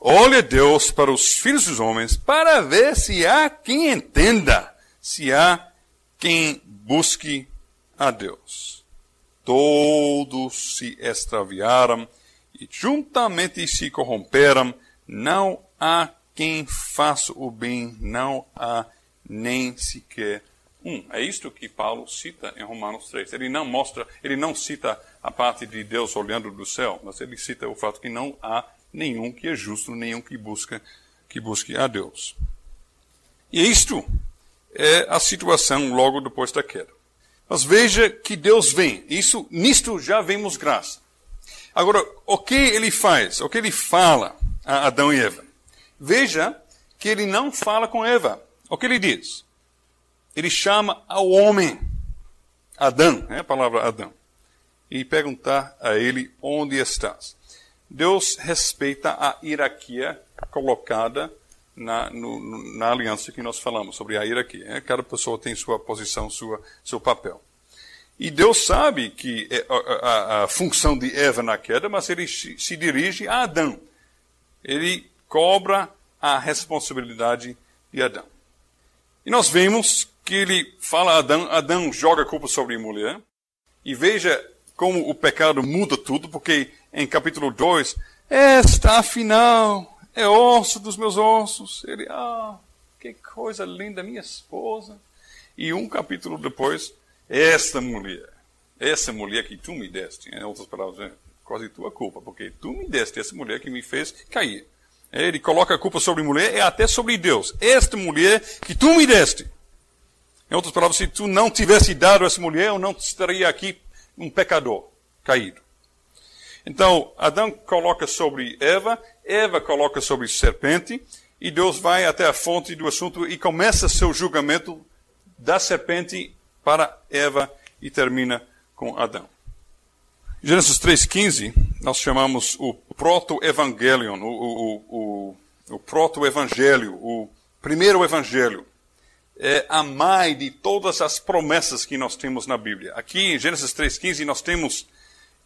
olha Deus para os filhos dos homens para ver se há quem entenda se há quem busque a Deus. Todos se extraviaram e juntamente se corromperam, não há quem faça o bem, não há nem sequer um. É isto que Paulo cita em Romanos 3. Ele não mostra, ele não cita a parte de Deus olhando do céu, mas ele cita o fato que não há nenhum que é justo, nenhum que busca que busque a Deus. E isto é a situação logo depois da queda. Mas veja que Deus vem. Isso, nisto já vemos graça. Agora, o que ele faz? O que ele fala a Adão e Eva? Veja que ele não fala com Eva. O que ele diz? Ele chama ao homem, Adão, é a palavra Adão, e perguntar a ele onde estás. Deus respeita a hierarquia colocada na, no, na aliança que nós falamos sobre a hierarquia. Né? Cada pessoa tem sua posição, sua, seu papel. E Deus sabe que é a, a, a função de Eva na queda, mas ele se, se dirige a Adão. Ele cobra a responsabilidade de Adão. E nós vemos que ele fala a Adão, Adão joga a culpa sobre a mulher, e veja como o pecado muda tudo, porque em capítulo 2, esta afinal é osso dos meus ossos. Ele, ah, que coisa linda, minha esposa. E um capítulo depois, esta mulher, essa mulher que tu me deste, em outras palavras, é quase tua culpa, porque tu me deste essa mulher que me fez cair. Ele coloca a culpa sobre a mulher e até sobre Deus. Esta mulher que tu me deste. Em outras palavras, se tu não tivesse dado essa mulher, eu não estaria aqui um pecador caído. Então, Adão coloca sobre Eva, Eva coloca sobre serpente, e Deus vai até a fonte do assunto e começa seu julgamento da serpente para Eva e termina com Adão. Gênesis 3,15, nós chamamos o proto-evangelion, o, o, o, o proto-evangelho, o primeiro evangelho. É a mãe de todas as promessas que nós temos na Bíblia. Aqui em Gênesis 3,15 nós temos,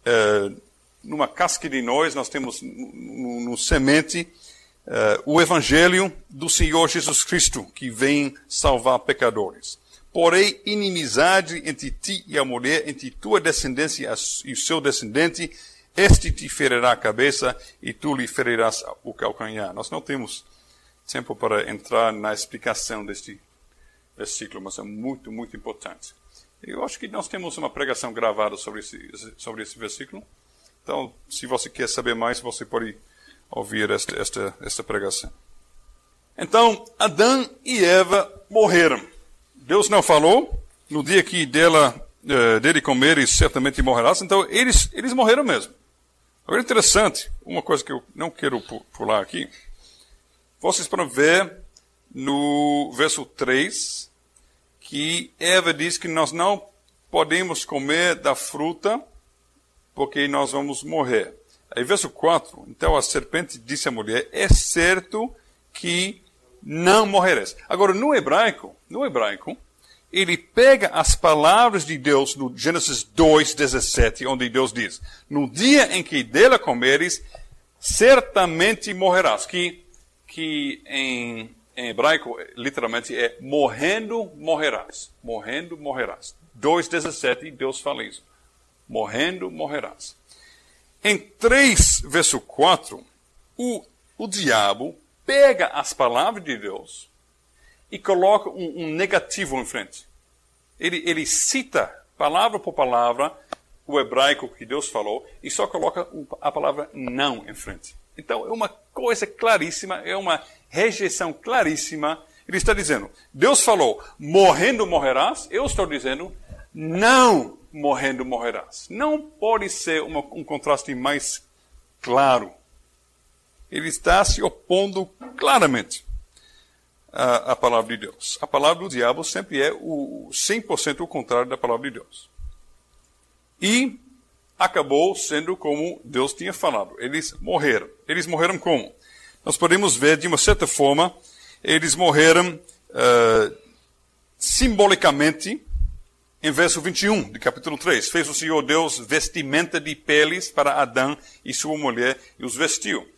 é, numa casca de nós, nós temos no, no semente, é, o evangelho do Senhor Jesus Cristo, que vem salvar pecadores. Porém, inimizade entre ti e a mulher, entre tua descendência e o seu descendente, este te ferirá a cabeça e tu lhe ferirás o calcanhar. Nós não temos tempo para entrar na explicação deste versículo, mas é muito, muito importante. Eu acho que nós temos uma pregação gravada sobre esse, sobre esse versículo. Então, se você quer saber mais, você pode ouvir esta, esta, esta pregação. Então, Adão e Eva morreram. Deus não falou, no dia que dela, uh, dele comeres, certamente morrerás. Então, eles, eles morreram mesmo. Agora, interessante, uma coisa que eu não quero pular aqui. Vocês podem ver no verso 3 que Eva diz que nós não podemos comer da fruta porque nós vamos morrer. Aí, verso 4, então a serpente disse à mulher: É certo que não morrerás. Agora, no hebraico, no hebraico, ele pega as palavras de Deus no Gênesis 2:17, onde Deus diz: "No dia em que dela comeres, certamente morrerás." Que que em, em hebraico literalmente é morrendo morrerás. Morrendo morrerás. 2:17 Deus fala isso. Morrendo morrerás. Em 3 verso 4, o, o diabo pega as palavras de Deus e coloca um, um negativo em frente. Ele, ele cita, palavra por palavra, o hebraico que Deus falou e só coloca a palavra não em frente. Então, é uma coisa claríssima, é uma rejeição claríssima. Ele está dizendo, Deus falou, morrendo morrerás. Eu estou dizendo, não morrendo morrerás. Não pode ser uma, um contraste mais claro ele está se opondo claramente à, à, palavra de Deus. A palavra do diabo sempre é o 100% o contrário da palavra de Deus. E acabou sendo como Deus tinha falado. Eles morreram. Eles morreram como? Nós podemos ver, de uma certa forma, eles morreram uh, simbolicamente em verso 21 de capítulo 3. Fez o Senhor Deus vestimenta de peles para Adão e sua mulher e os vestiu.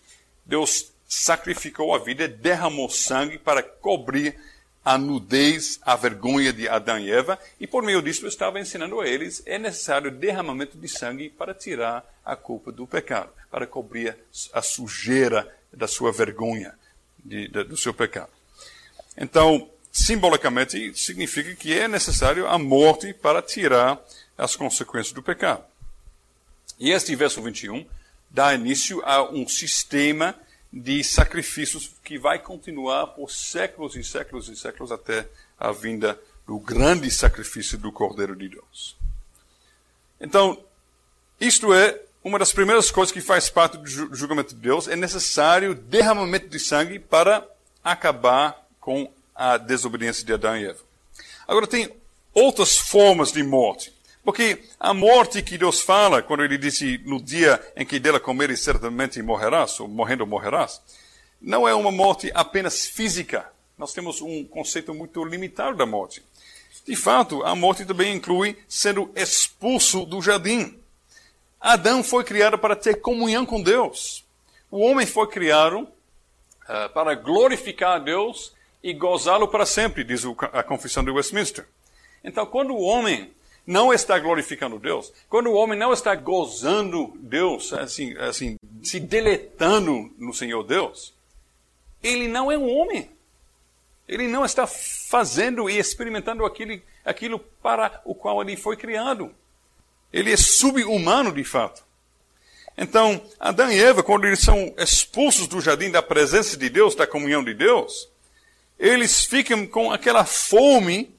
Deus sacrificou a vida, derramou sangue para cobrir a nudez, a vergonha de Adão e Eva, e por meio disso estava ensinando a eles é necessário derramamento de sangue para tirar a culpa do pecado, para cobrir a sujeira da sua vergonha, de, de, do seu pecado. Então, simbolicamente, significa que é necessário a morte para tirar as consequências do pecado. E este verso 21 dá início a um sistema de sacrifícios que vai continuar por séculos e séculos e séculos até a vinda do grande sacrifício do Cordeiro de Deus. Então, isto é uma das primeiras coisas que faz parte do julgamento de Deus. É necessário derramamento de sangue para acabar com a desobediência de Adão e Eva. Agora, tem outras formas de morte. Porque a morte que Deus fala, quando ele disse no dia em que dela comeres certamente morrerás, ou morrendo morrerás, não é uma morte apenas física. Nós temos um conceito muito limitado da morte. De fato, a morte também inclui sendo expulso do jardim. Adão foi criado para ter comunhão com Deus. O homem foi criado uh, para glorificar a Deus e gozá-lo para sempre, diz a Confissão de Westminster. Então, quando o homem não está glorificando Deus, quando o homem não está gozando Deus, assim, assim, se deletando no Senhor Deus, ele não é um homem. Ele não está fazendo e experimentando aquilo, aquilo para o qual ele foi criado. Ele é subhumano de fato. Então, Adão e Eva, quando eles são expulsos do jardim da presença de Deus, da comunhão de Deus, eles ficam com aquela fome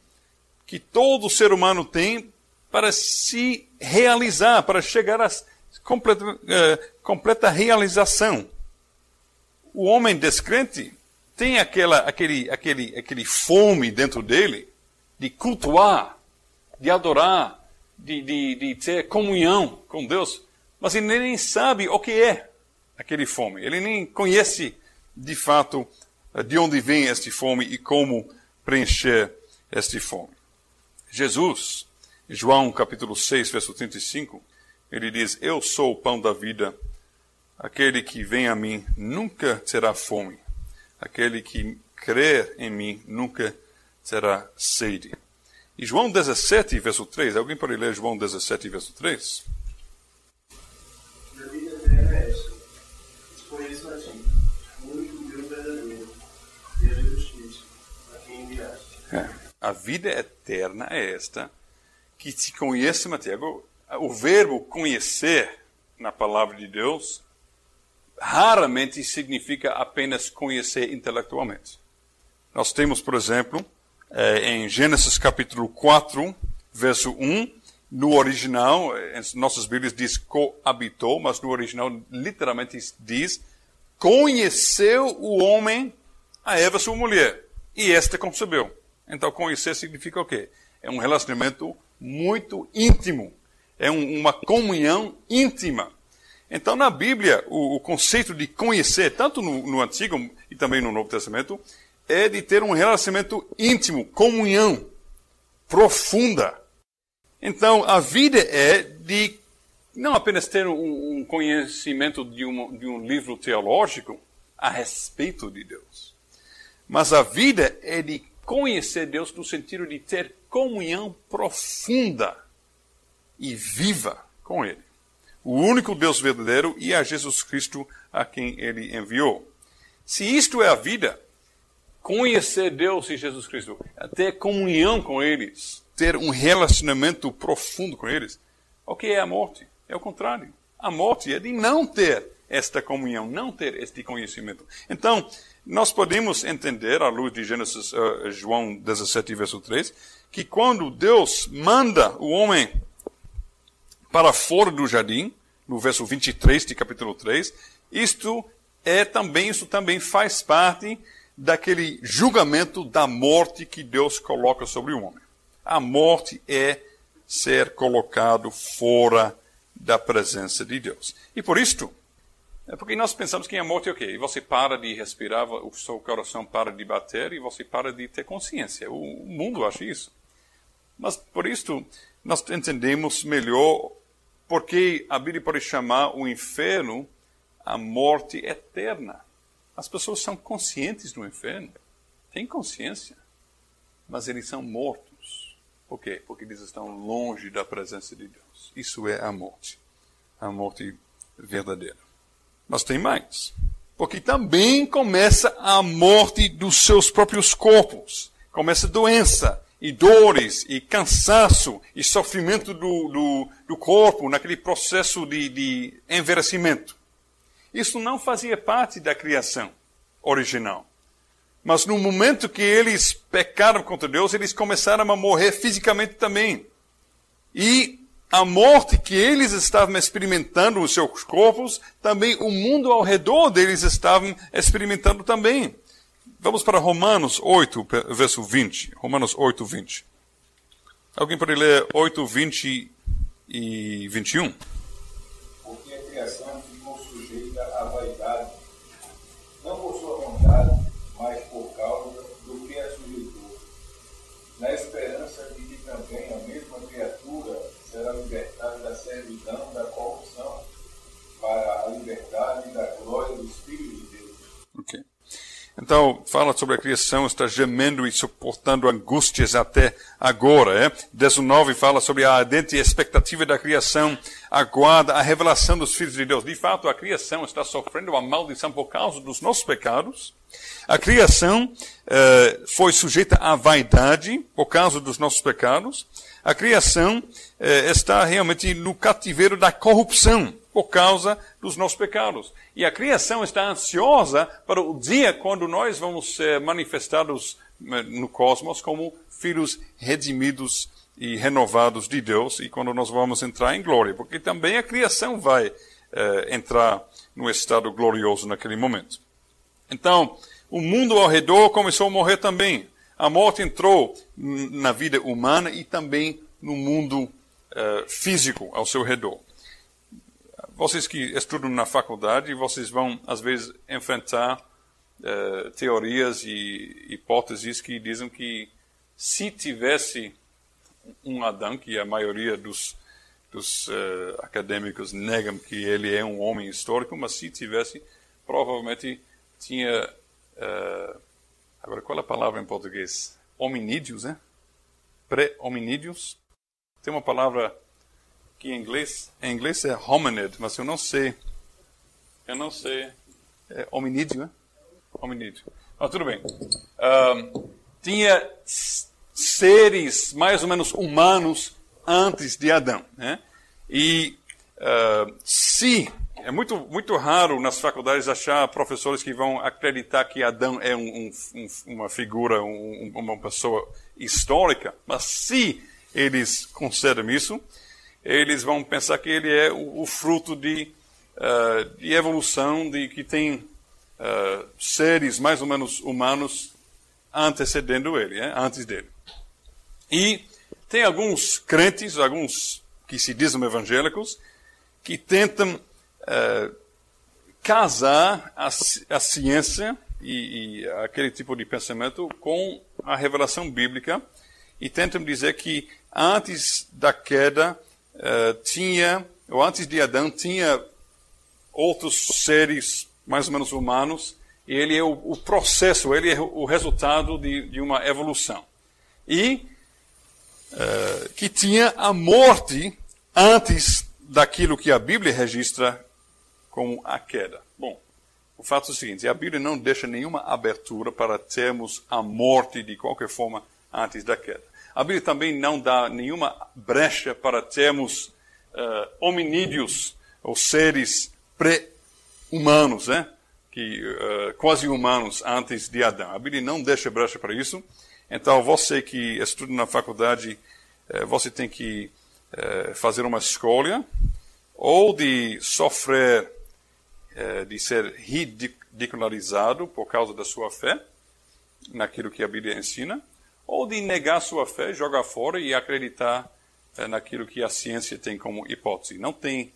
que todo ser humano tem para se realizar, para chegar a completa, uh, completa realização. O homem descrente tem aquela, aquele, aquele, aquele fome dentro dele de cultuar, de adorar, de, de, de ter comunhão com Deus, mas ele nem sabe o que é aquele fome. Ele nem conhece de fato de onde vem este fome e como preencher este fome. Jesus, João capítulo 6, verso 35, ele diz: Eu sou o pão da vida. Aquele que vem a mim nunca terá fome. Aquele que crer em mim nunca terá sede. E João 17, verso 3, alguém pode ler João 17, verso 3? A vida eterna é esta: que te conheça, Mateus. O verbo conhecer na palavra de Deus raramente significa apenas conhecer intelectualmente. Nós temos, por exemplo, é, em Gênesis capítulo 4, verso 1, no original, em nossas Bíblias diz coabitou, mas no original literalmente diz conheceu o homem a Eva, sua mulher, e esta concebeu. Então, conhecer significa o quê? É um relacionamento muito íntimo, é um, uma comunhão íntima. Então, na Bíblia, o, o conceito de conhecer, tanto no, no Antigo e também no Novo Testamento, é de ter um relacionamento íntimo, comunhão profunda. Então, a vida é de não apenas ter um, um conhecimento de, de um livro teológico a respeito de Deus, mas a vida é de conhecer Deus no sentido de ter comunhão profunda e viva com Ele. O único Deus verdadeiro e a Jesus Cristo a quem Ele enviou. Se isto é a vida, conhecer Deus e Jesus Cristo, ter comunhão com eles, ter um relacionamento profundo com eles. O que é a morte? É o contrário. A morte é de não ter esta comunhão, não ter este conhecimento. Então, nós podemos entender, à luz de Gênesis, uh, João 17, verso 3, que quando Deus manda o homem para fora do jardim, no verso 23 de capítulo 3, isto é também, isso também faz parte daquele julgamento da morte que Deus coloca sobre o homem. A morte é ser colocado fora da presença de Deus. E por isto, é porque nós pensamos que a morte é o quê? Você para de respirar, o seu coração para de bater e você para de ter consciência. O mundo acha isso. Mas por isso, nós entendemos melhor porque a Bíblia pode chamar o inferno a morte eterna. As pessoas são conscientes do inferno, têm consciência, mas eles são mortos. Por quê? Porque eles estão longe da presença de Deus. Isso é a morte, a morte verdadeira. Mas tem mais. Porque também começa a morte dos seus próprios corpos. Começa doença, e dores, e cansaço, e sofrimento do, do, do corpo naquele processo de, de envelhecimento. Isso não fazia parte da criação original. Mas no momento que eles pecaram contra Deus, eles começaram a morrer fisicamente também. E a morte que eles estavam experimentando nos seus corpos, também o mundo ao redor deles estavam experimentando também. Vamos para Romanos 8, verso 20. Romanos 8, 20. Alguém pode ler 8, 20 e 21? Porque a criação ficou sujeita à vaidade, não por sua vontade, mas por causa do que a sujeitou, na esperança de que também a mesma criatura será libertada da servidão da corrupção para a liberdade da glória do Espírito. Então, fala sobre a criação, está gemendo e suportando angústias até agora. É? 19 fala sobre a ardente expectativa da criação, aguarda a revelação dos filhos de Deus. De fato, a criação está sofrendo uma maldição por causa dos nossos pecados. A criação eh, foi sujeita à vaidade por causa dos nossos pecados. A criação eh, está realmente no cativeiro da corrupção por causa dos nossos pecados. E a criação está ansiosa para o dia quando nós vamos ser manifestados eh, no cosmos como filhos redimidos e renovados de Deus e quando nós vamos entrar em glória, porque também a criação vai eh, entrar no estado glorioso naquele momento. Então, o mundo ao redor começou a morrer também. A morte entrou na vida humana e também no mundo eh, físico ao seu redor vocês que estudam na faculdade, vocês vão, às vezes, enfrentar uh, teorias e hipóteses que dizem que se tivesse um Adão, que a maioria dos, dos uh, acadêmicos negam que ele é um homem histórico, mas se tivesse, provavelmente tinha. Uh, agora, qual é a palavra em português? Hominídeos, né? Pré-hominídeos. Tem uma palavra que em inglês, em inglês é hominid, mas eu não sei. Eu não sei. É hominídeo, né? Hominídeo. Mas tudo bem. Um, tinha seres mais ou menos humanos antes de Adão. Né? E uh, se. É muito, muito raro nas faculdades achar professores que vão acreditar que Adão é um, um, uma figura, um, uma pessoa histórica, mas se eles consideram isso, eles vão pensar que ele é o, o fruto de, uh, de, evolução, de que tem uh, seres mais ou menos humanos antecedendo ele, é? antes dele. E tem alguns crentes, alguns que se dizem evangélicos, que tentam uh, casar a, a ciência e, e, aquele tipo de pensamento com a revelação bíblica e tentam dizer que antes da queda uh, tinha, ou antes de Adão, tinha outros seres mais ou menos humanos, e ele é o, o processo, ele é o resultado de, de uma evolução. E uh, que tinha a morte antes daquilo que a Bíblia registra como a queda. Bom, o fato é o seguinte: a Bíblia não deixa nenhuma abertura para termos a morte de qualquer forma antes da queda. A Bíblia também não dá nenhuma brecha para termos uh, hominídeos, ou seres pré-humanos, né? que, uh, quase humanos antes de Adão. A Bíblia não deixa brecha para isso. Então, você que estuda na faculdade, uh, você tem que fazer uma escolha ou de sofrer, de ser ridicularizado por causa da sua fé, naquilo que a Bíblia ensina, ou de negar sua fé, jogar fora e acreditar é, naquilo que a ciência tem como hipótese. Não tem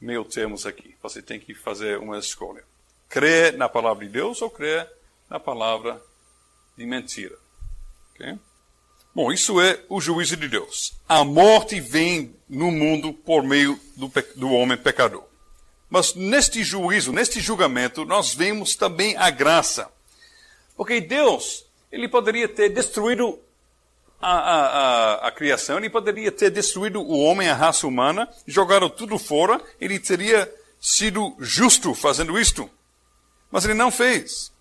meio termos aqui. Você tem que fazer uma escolha. Crer na palavra de Deus ou crer na palavra de mentira. Okay? Bom, isso é o juízo de Deus. A morte vem no mundo por meio do, do homem pecador. Mas neste juízo, neste julgamento, nós vemos também a graça. Porque Deus ele poderia ter destruído a, a, a, a, criação, ele poderia ter destruído o homem, a raça humana, jogado tudo fora, ele teria sido justo fazendo isto. Mas ele não fez.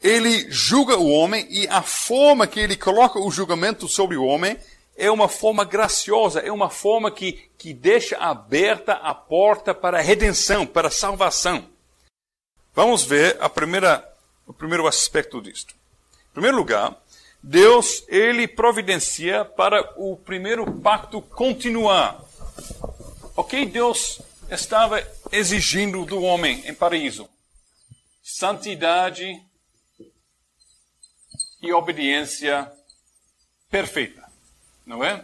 Ele julga o homem e a forma que ele coloca o julgamento sobre o homem é uma forma graciosa, é uma forma que, que deixa aberta a porta para a redenção, para a salvação. Vamos ver a primeira, o primeiro aspecto disto. Em primeiro lugar, Deus ele providencia para o primeiro pacto continuar. Ok, Deus estava exigindo do homem em paraíso santidade e obediência perfeita, não é?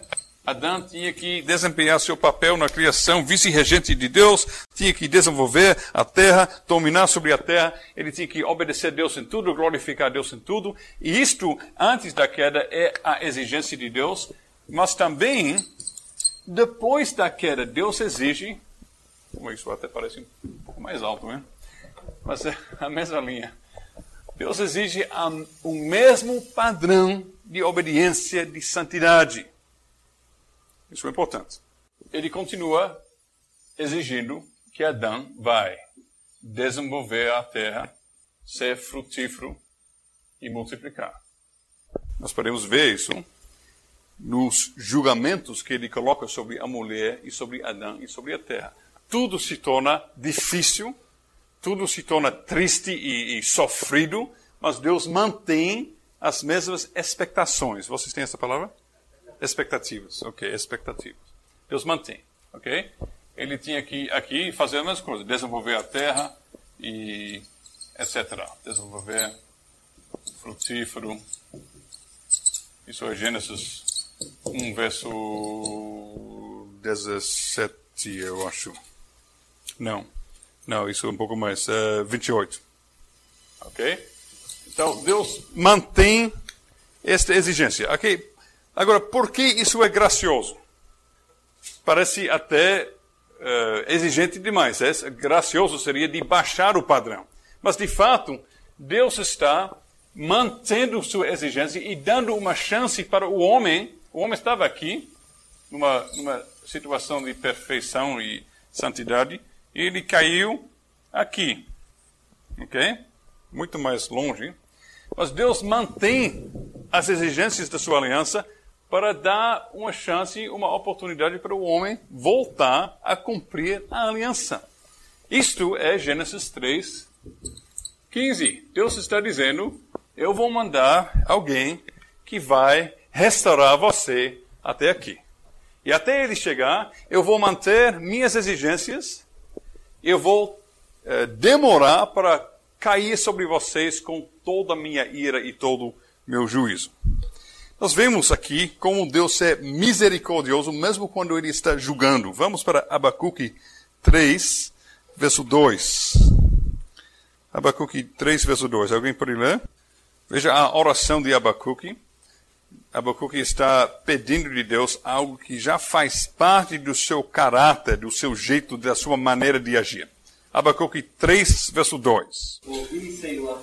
Adão tinha que desempenhar seu papel na criação, vice-regente de Deus, tinha que desenvolver a terra, dominar sobre a terra, ele tinha que obedecer a Deus em tudo, glorificar a Deus em tudo. E isto, antes da queda, é a exigência de Deus, mas também, depois da queda, Deus exige. Como isso até parece um pouco mais alto, né? Mas é a mesma linha. Deus exige o mesmo padrão de obediência, de santidade. Isso é importante. Ele continua exigindo que Adão vai desenvolver a terra, ser frutífero e multiplicar. Nós podemos ver isso nos julgamentos que ele coloca sobre a mulher e sobre Adão e sobre a terra. Tudo se torna difícil, tudo se torna triste e, e sofrido, mas Deus mantém as mesmas expectações. Vocês têm essa palavra? Expectativas, ok, expectativas. Deus mantém, ok? Ele tinha que aqui fazer as mesmas coisas, desenvolver a terra e etc. Desenvolver frutífero. Isso é Gênesis 1, verso 17, eu acho. Não, não, isso é um pouco mais, uh, 28. Ok? Então, Deus mantém esta exigência. Ok? Agora, por que isso é gracioso? Parece até uh, exigente demais. É, gracioso seria de baixar o padrão. Mas, de fato, Deus está mantendo sua exigência e dando uma chance para o homem. O homem estava aqui, numa, numa situação de perfeição e santidade, e ele caiu aqui. Ok? Muito mais longe. Mas Deus mantém as exigências da sua aliança para dar uma chance, uma oportunidade para o homem voltar a cumprir a aliança. Isto é Gênesis 3, 15. Deus está dizendo: Eu vou mandar alguém que vai restaurar você até aqui. E até ele chegar, eu vou manter minhas exigências, eu vou eh, demorar para cair sobre vocês com toda a minha ira e todo o meu juízo. Nós vemos aqui como Deus é misericordioso, mesmo quando Ele está julgando. Vamos para Abacuque 3, verso 2. Abacuque 3, verso 2. Alguém pode ler? Veja a oração de Abacuque. Abacuque está pedindo de Deus algo que já faz parte do seu caráter, do seu jeito, da sua maneira de agir. Abacuque 3, verso 2. Ouvi, Senhor, a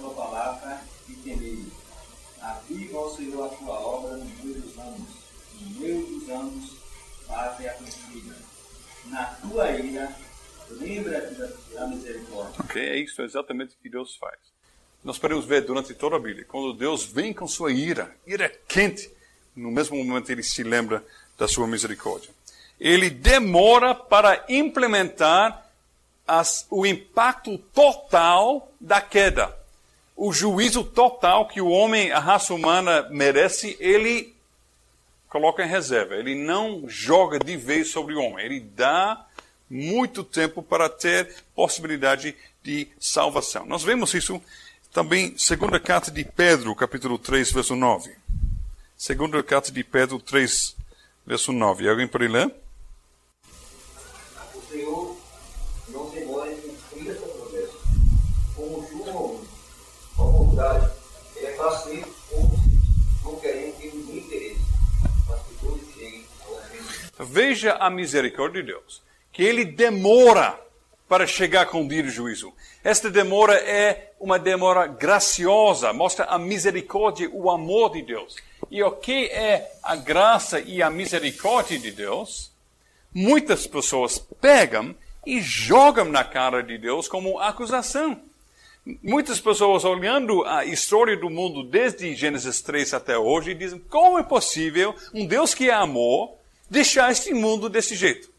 faze a cumprida. Na tua ira, lembra-te da misericórdia. Ok, é isso exatamente o que Deus faz. Nós podemos ver durante toda a Bíblia, quando Deus vem com sua ira, ira quente, no mesmo momento ele se lembra da sua misericórdia. Ele demora para implementar as, o impacto total da queda. O juízo total que o homem, a raça humana merece, ele coloca em reserva. Ele não joga de vez sobre o homem. Ele dá muito tempo para ter possibilidade de salvação. Nós vemos isso também, segunda carta de Pedro, capítulo 3, verso 9. Segunda carta de Pedro 3, verso 9. Alguém pode ler? Veja a misericórdia de Deus, que ele demora para chegar com o juízo. Esta demora é uma demora graciosa, mostra a misericórdia, o amor de Deus. E o que é a graça e a misericórdia de Deus? Muitas pessoas pegam e jogam na cara de Deus como acusação. Muitas pessoas olhando a história do mundo desde Gênesis 3 até hoje dizem: como é possível um Deus que é amor deixar este mundo desse jeito?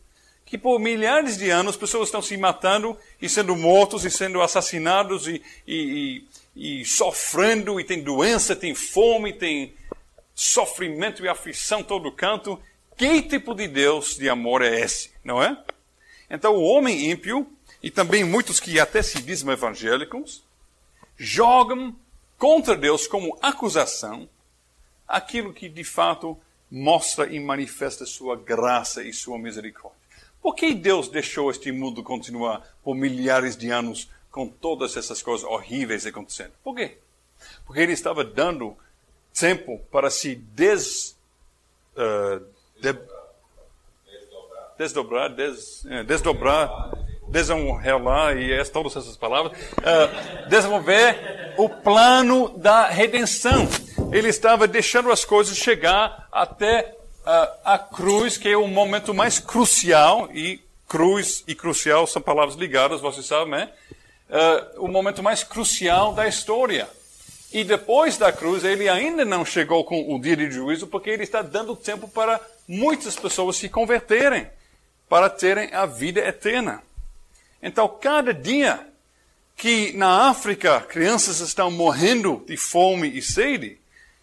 Que por milhares de anos pessoas estão se matando e sendo mortos e sendo assassinados e, e, e, e sofrendo, e tem doença, tem fome, tem sofrimento e aflição todo canto. Que tipo de Deus de amor é esse, não é? Então o homem ímpio e também muitos que até se dizem evangélicos, jogam contra Deus como acusação aquilo que de fato mostra e manifesta sua graça e sua misericórdia. Por que Deus deixou este mundo continuar por milhares de anos com todas essas coisas horríveis acontecendo? Por quê? Porque Ele estava dando tempo para se des, uh, de, desdobrar, des, é, desdobrar desenrolar, e é todas essas palavras, uh, desenvolver o plano da redenção. Ele estava deixando as coisas chegar até uh, a cruz, que é o momento mais crucial, e cruz e crucial são palavras ligadas, vocês sabem, né? Uh, o momento mais crucial da história. E depois da cruz, ele ainda não chegou com o dia de juízo, porque ele está dando tempo para muitas pessoas se converterem, para terem a vida eterna. Então, cada dia que na África crianças estão morrendo de fome e sede,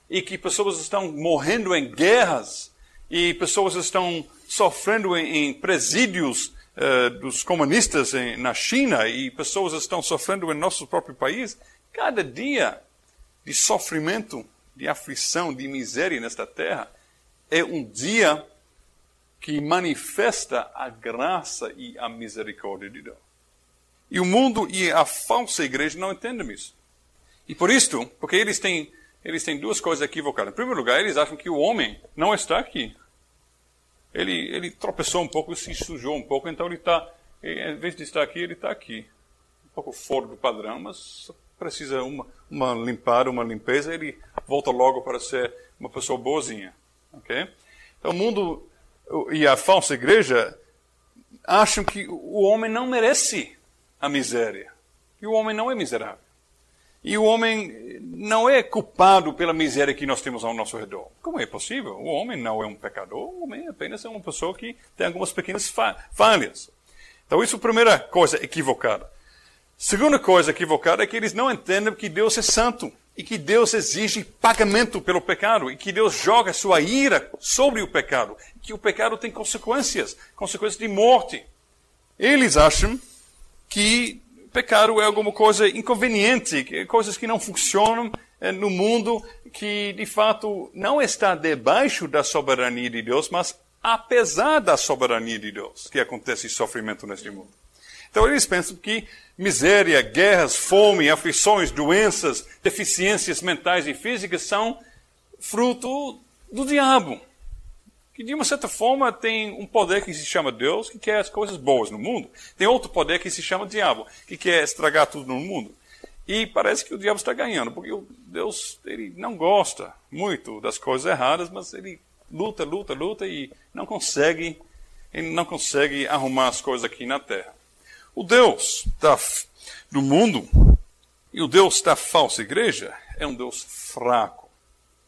e que pessoas estão morrendo em guerras, e pessoas estão sofrendo em, em presídios uh, dos comunistas em, na China, e pessoas estão sofrendo em nosso próprio país, cada dia de sofrimento, de aflição, de miséria nesta terra, é um dia que manifesta a graça e a misericórdia de Deus. E o mundo e a falsa igreja não entendem isso. E por isto, porque eles têm, eles têm duas coisas equivocadas. Em primeiro lugar, eles acham que o homem não está aqui. Ele, ele tropeçou um pouco, se sujou um pouco, então ele está, em vez de estar aqui, ele está aqui. Um pouco fora do padrão, mas precisa uma, uma uma limpeza, ele volta logo para ser uma pessoa boazinha. Okay? Então o mundo e a falsa igreja acham que o homem não merece a miséria. Que o homem não é miserável. E o homem não é culpado pela miséria que nós temos ao nosso redor. Como é possível? O homem não é um pecador, o homem apenas é uma pessoa que tem algumas pequenas falhas. Então, isso é a primeira coisa equivocada. Segunda coisa equivocada é que eles não entendem que Deus é santo e que Deus exige pagamento pelo pecado e que Deus joga sua ira sobre o pecado, e que o pecado tem consequências, consequências de morte. Eles acham que pecado é alguma coisa inconveniente, coisas que não funcionam eh, no mundo que de fato não está debaixo da soberania de Deus, mas apesar da soberania de Deus que acontece sofrimento neste mundo. Então eles pensam que miséria, guerras, fome, aflições, doenças, deficiências mentais e físicas são fruto do diabo. Que de uma certa forma tem um poder que se chama Deus, que quer as coisas boas no mundo. Tem outro poder que se chama diabo, que quer estragar tudo no mundo. E parece que o diabo está ganhando, porque Deus ele não gosta muito das coisas erradas, mas ele luta, luta, luta e não consegue, ele não consegue arrumar as coisas aqui na terra. O Deus da, do mundo e o Deus da falsa igreja é um Deus fraco.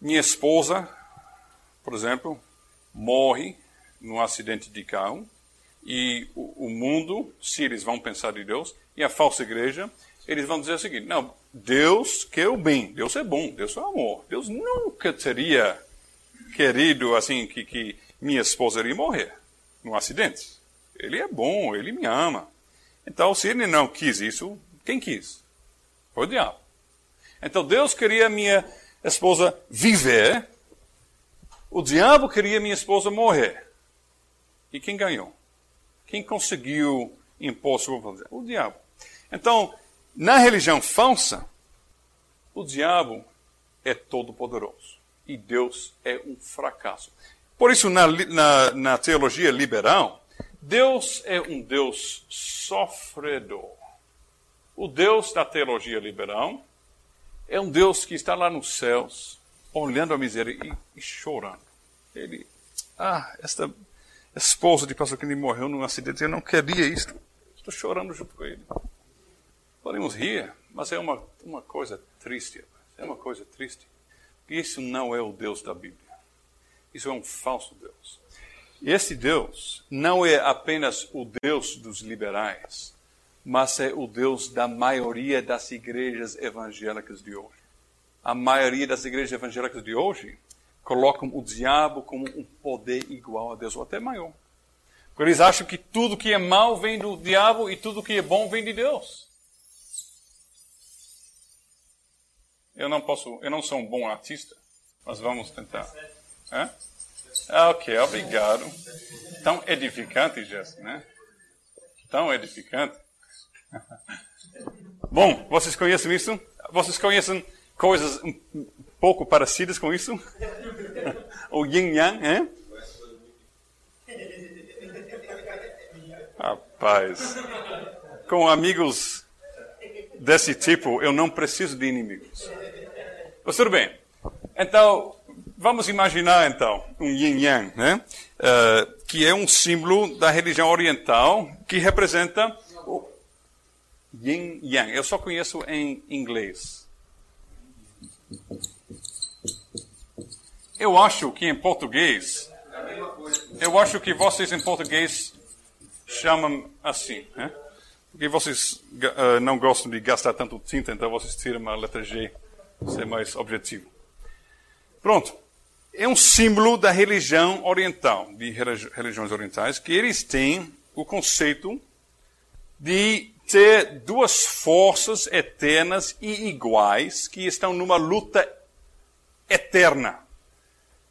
Minha esposa, por exemplo, morre num acidente de carro e o, o mundo, se eles vão pensar de Deus, e a falsa igreja, eles vão dizer o seguinte: não, Deus quer o bem, Deus é bom, Deus é amor. Deus nunca teria querido assim que, que minha esposa iria morrer num acidente. Ele é bom, ele me ama. Então, se ele não quis isso, quem quis? Foi o diabo. Então, Deus queria minha esposa viver, o diabo queria minha esposa morrer. E quem ganhou? Quem conseguiu impor? O diabo. Então, na religião falsa, o diabo é todo poderoso e Deus é um fracasso. Por isso, na, na, na teologia liberal, Deus é um Deus sofredor. O Deus da teologia liberal é um Deus que está lá nos céus, olhando a miséria e, e chorando. Ele, ah, esta esposa de pastor que morreu num acidente, eu não queria isso. Estou chorando junto com ele. Podemos rir, mas é uma, uma coisa triste. É uma coisa triste. Isso não é o Deus da Bíblia. Isso é um falso Deus. Esse Deus não é apenas o Deus dos liberais, mas é o Deus da maioria das igrejas evangélicas de hoje. A maioria das igrejas evangélicas de hoje colocam o diabo como um poder igual a Deus, ou até maior. Porque eles acham que tudo que é mal vem do diabo e tudo que é bom vem de Deus. Eu não posso, eu não sou um bom artista, mas vamos tentar. Ah, ok, obrigado. Tão edificante, Jéssica, né? Tão edificante. Bom, vocês conhecem isso? Vocês conhecem coisas um pouco parecidas com isso? o yin yang, hein? Ah, paz. Com amigos desse tipo, eu não preciso de inimigos. Mas tudo bem. Então, vamos imaginar então um yin yang, né? Uh, que é um símbolo da religião oriental que representa o yin yang. Eu só conheço em inglês. Eu acho que em português, eu acho que vocês em português chamam assim, né? Porque vocês uh, não gostam de gastar tanto tinta, então vocês tiram a letra G, ser mais objetivo. Pronto. É um símbolo da religião oriental, de religiões orientais, que eles têm o conceito de ter duas forças eternas e iguais que estão numa luta eterna.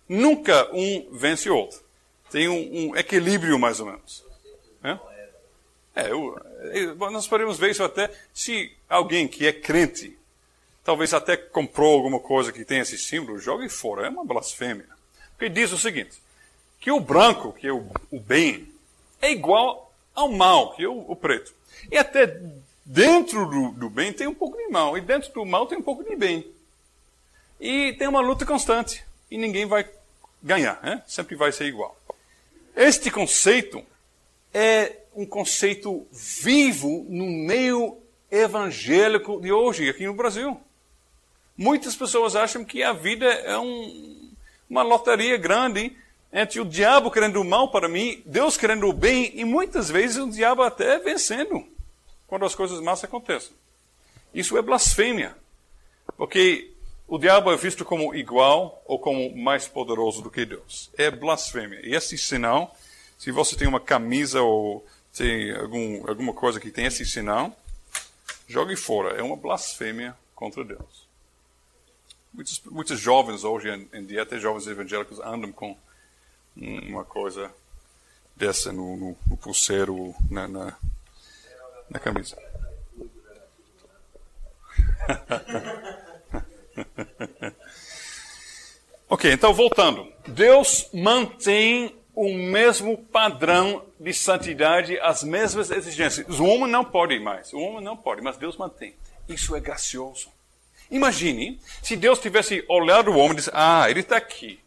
Nunca um vence o outro. Tem um, um equilíbrio, mais ou menos. É? É, eu, eu, nós podemos ver isso até se alguém que é crente, talvez até comprou alguma coisa que tem esse símbolo, jogue fora. É uma blasfêmia. Porque diz o seguinte: que o branco, que é o, o bem, é igual ao mal, que é o, o preto. E até dentro do, do, bem tem um pouco de mal, e dentro do mal tem um pouco de bem. E tem uma luta constante, e ninguém vai ganhar, né? sempre vai ser igual. Este conceito é um conceito vivo no meio evangélico de hoje, aqui no Brasil. Muitas pessoas acham que a vida é um, uma lotaria grande entre o diabo querendo o mal para mim, Deus querendo o bem, e muitas vezes o diabo até vencendo quando as coisas más acontecem. Isso é blasfêmia, porque o diabo é visto como igual ou como mais poderoso do que Deus. É blasfêmia. E esse sinal, se você tem uma camisa ou tem algum, alguma coisa que tem esse sinal, jogue fora. É uma blasfêmia contra Deus. Muitos, muitos jovens hoje em, dia, até jovens evangélicos, andam com uma coisa dessa no, no, no pulseiro, na, na, na camisa. ok, então voltando. Deus mantém o mesmo padrão de santidade, as mesmas exigências. O homem não pode mais, o homem não pode, mas Deus mantém. Isso é gracioso. Imagine se Deus tivesse olhado o homem e disse: Ah, ele está aqui.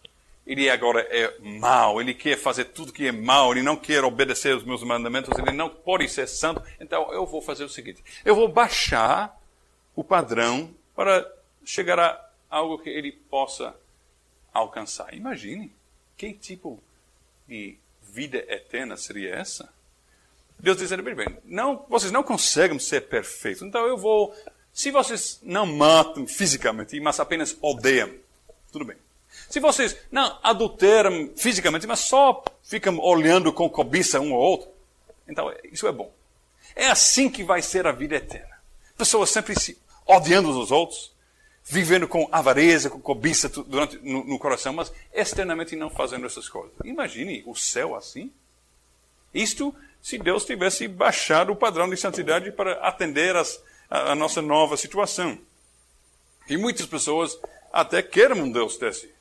Ele agora é mau, ele quer fazer tudo que é mau, ele não quer obedecer os meus mandamentos, ele não pode ser santo. Então eu vou fazer o seguinte: eu vou baixar o padrão para chegar a algo que ele possa alcançar. Imagine que tipo de vida eterna seria essa? Deus dizendo, bem, bem, não, vocês não conseguem ser perfeitos, então eu vou. Se vocês não matam fisicamente, mas apenas odeiam, tudo bem. Se vocês não adulteram fisicamente, mas só ficam olhando com cobiça um ao outro, então isso é bom. É assim que vai ser a vida eterna. Pessoas sempre se odiando uns aos outros, vivendo com avareza, com cobiça durante, no, no, coração, mas externamente não fazendo essas coisas. Imagine o céu assim. Isto se Deus tivesse baixado o padrão de santidade para atender as, a, a, nossa nova situação. E muitas pessoas até querem um Deus desse.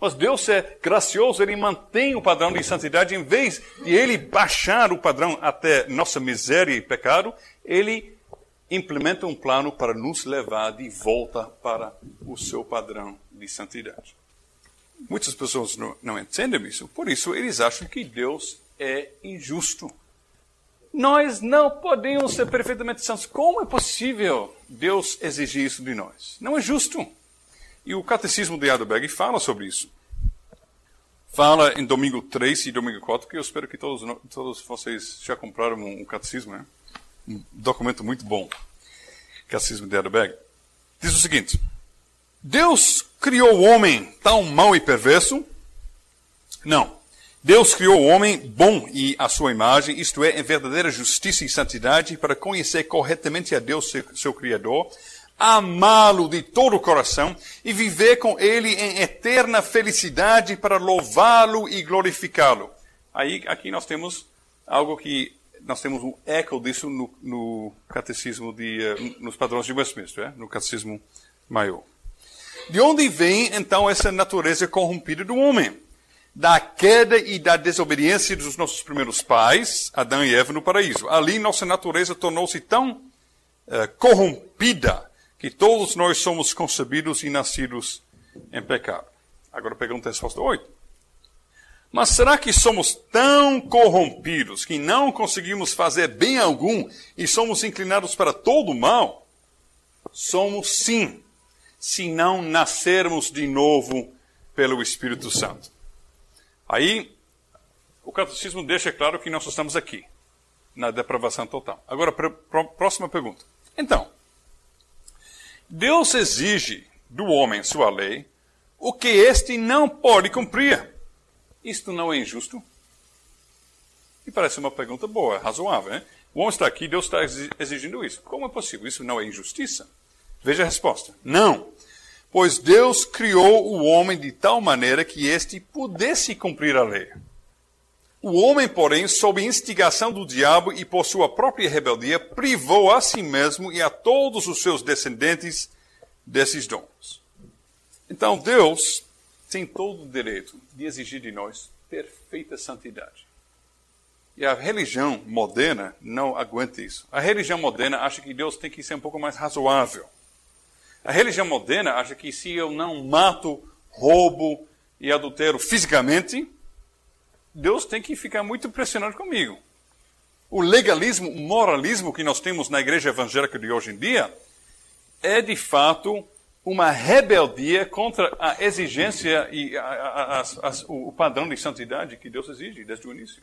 Mas Deus é gracioso, Ele mantém o padrão de santidade, em vez de Ele baixar o padrão até nossa miséria e pecado, Ele implementa um plano para nos levar de volta para o seu padrão de santidade. Muitas pessoas não, não entendem isso, por isso eles acham que Deus é injusto. Nós não podemos ser perfeitamente santos. Como é possível Deus exigir isso de nós? Não é justo. E o Catecismo de Heidelberg fala sobre isso. Fala em domingo 3 e domingo 4, que eu espero que todos, todos vocês já compraram um catecismo, né? um documento muito bom, Catecismo de Heidelberg, diz o seguinte: Deus criou o homem tão mau e perverso? Não. Deus criou o homem bom e a sua imagem, isto é, em verdadeira justiça e santidade, para conhecer corretamente a Deus, seu, seu Criador, amá-lo de todo o coração e viver com ele em eterna felicidade para louvá-lo e glorificá-lo. Aí, aqui nós temos algo que nós temos um eco disso no, no catecismo de, uh, nos padrões de Westminster, é? no catecismo maior. De onde vem então essa natureza corrompida do homem? da queda e da desobediência dos nossos primeiros pais, Adão e Eva, no paraíso. Ali nossa natureza tornou-se tão uh, corrompida que todos nós somos concebidos e nascidos em pecado. Agora pergunta a resposta 8. Mas será que somos tão corrompidos que não conseguimos fazer bem algum e somos inclinados para todo o mal? Somos sim, se não nascermos de novo pelo Espírito Santo. Aí, o catecismo deixa claro que nós estamos aqui, na depravação total. Agora, próxima pergunta. Então, Deus exige do homem sua lei o que este não pode cumprir. Isto não é injusto? E parece uma pergunta boa, razoável. Né? O homem está aqui, Deus está exigindo isso. Como é possível? Isso não é injustiça? Veja a resposta. Não pois Deus criou o homem de tal maneira que este pudesse cumprir a lei. O homem, porém, sob instigação do diabo e por sua própria rebeldia, privou a si mesmo e a todos os seus descendentes desses dons. Então, Deus tem todo o direito de exigir de nós perfeita santidade. E a religião moderna não aguenta isso. A religião moderna acha que Deus tem que ser um pouco mais razoável. A religião moderna acha que se eu não mato, roubo e adultero fisicamente, Deus tem que ficar muito impressionado comigo. O legalismo, o moralismo que nós temos na igreja evangélica de hoje em dia é de fato uma rebeldia contra a exigência e a, a, a, o padrão de santidade que Deus exige desde o início.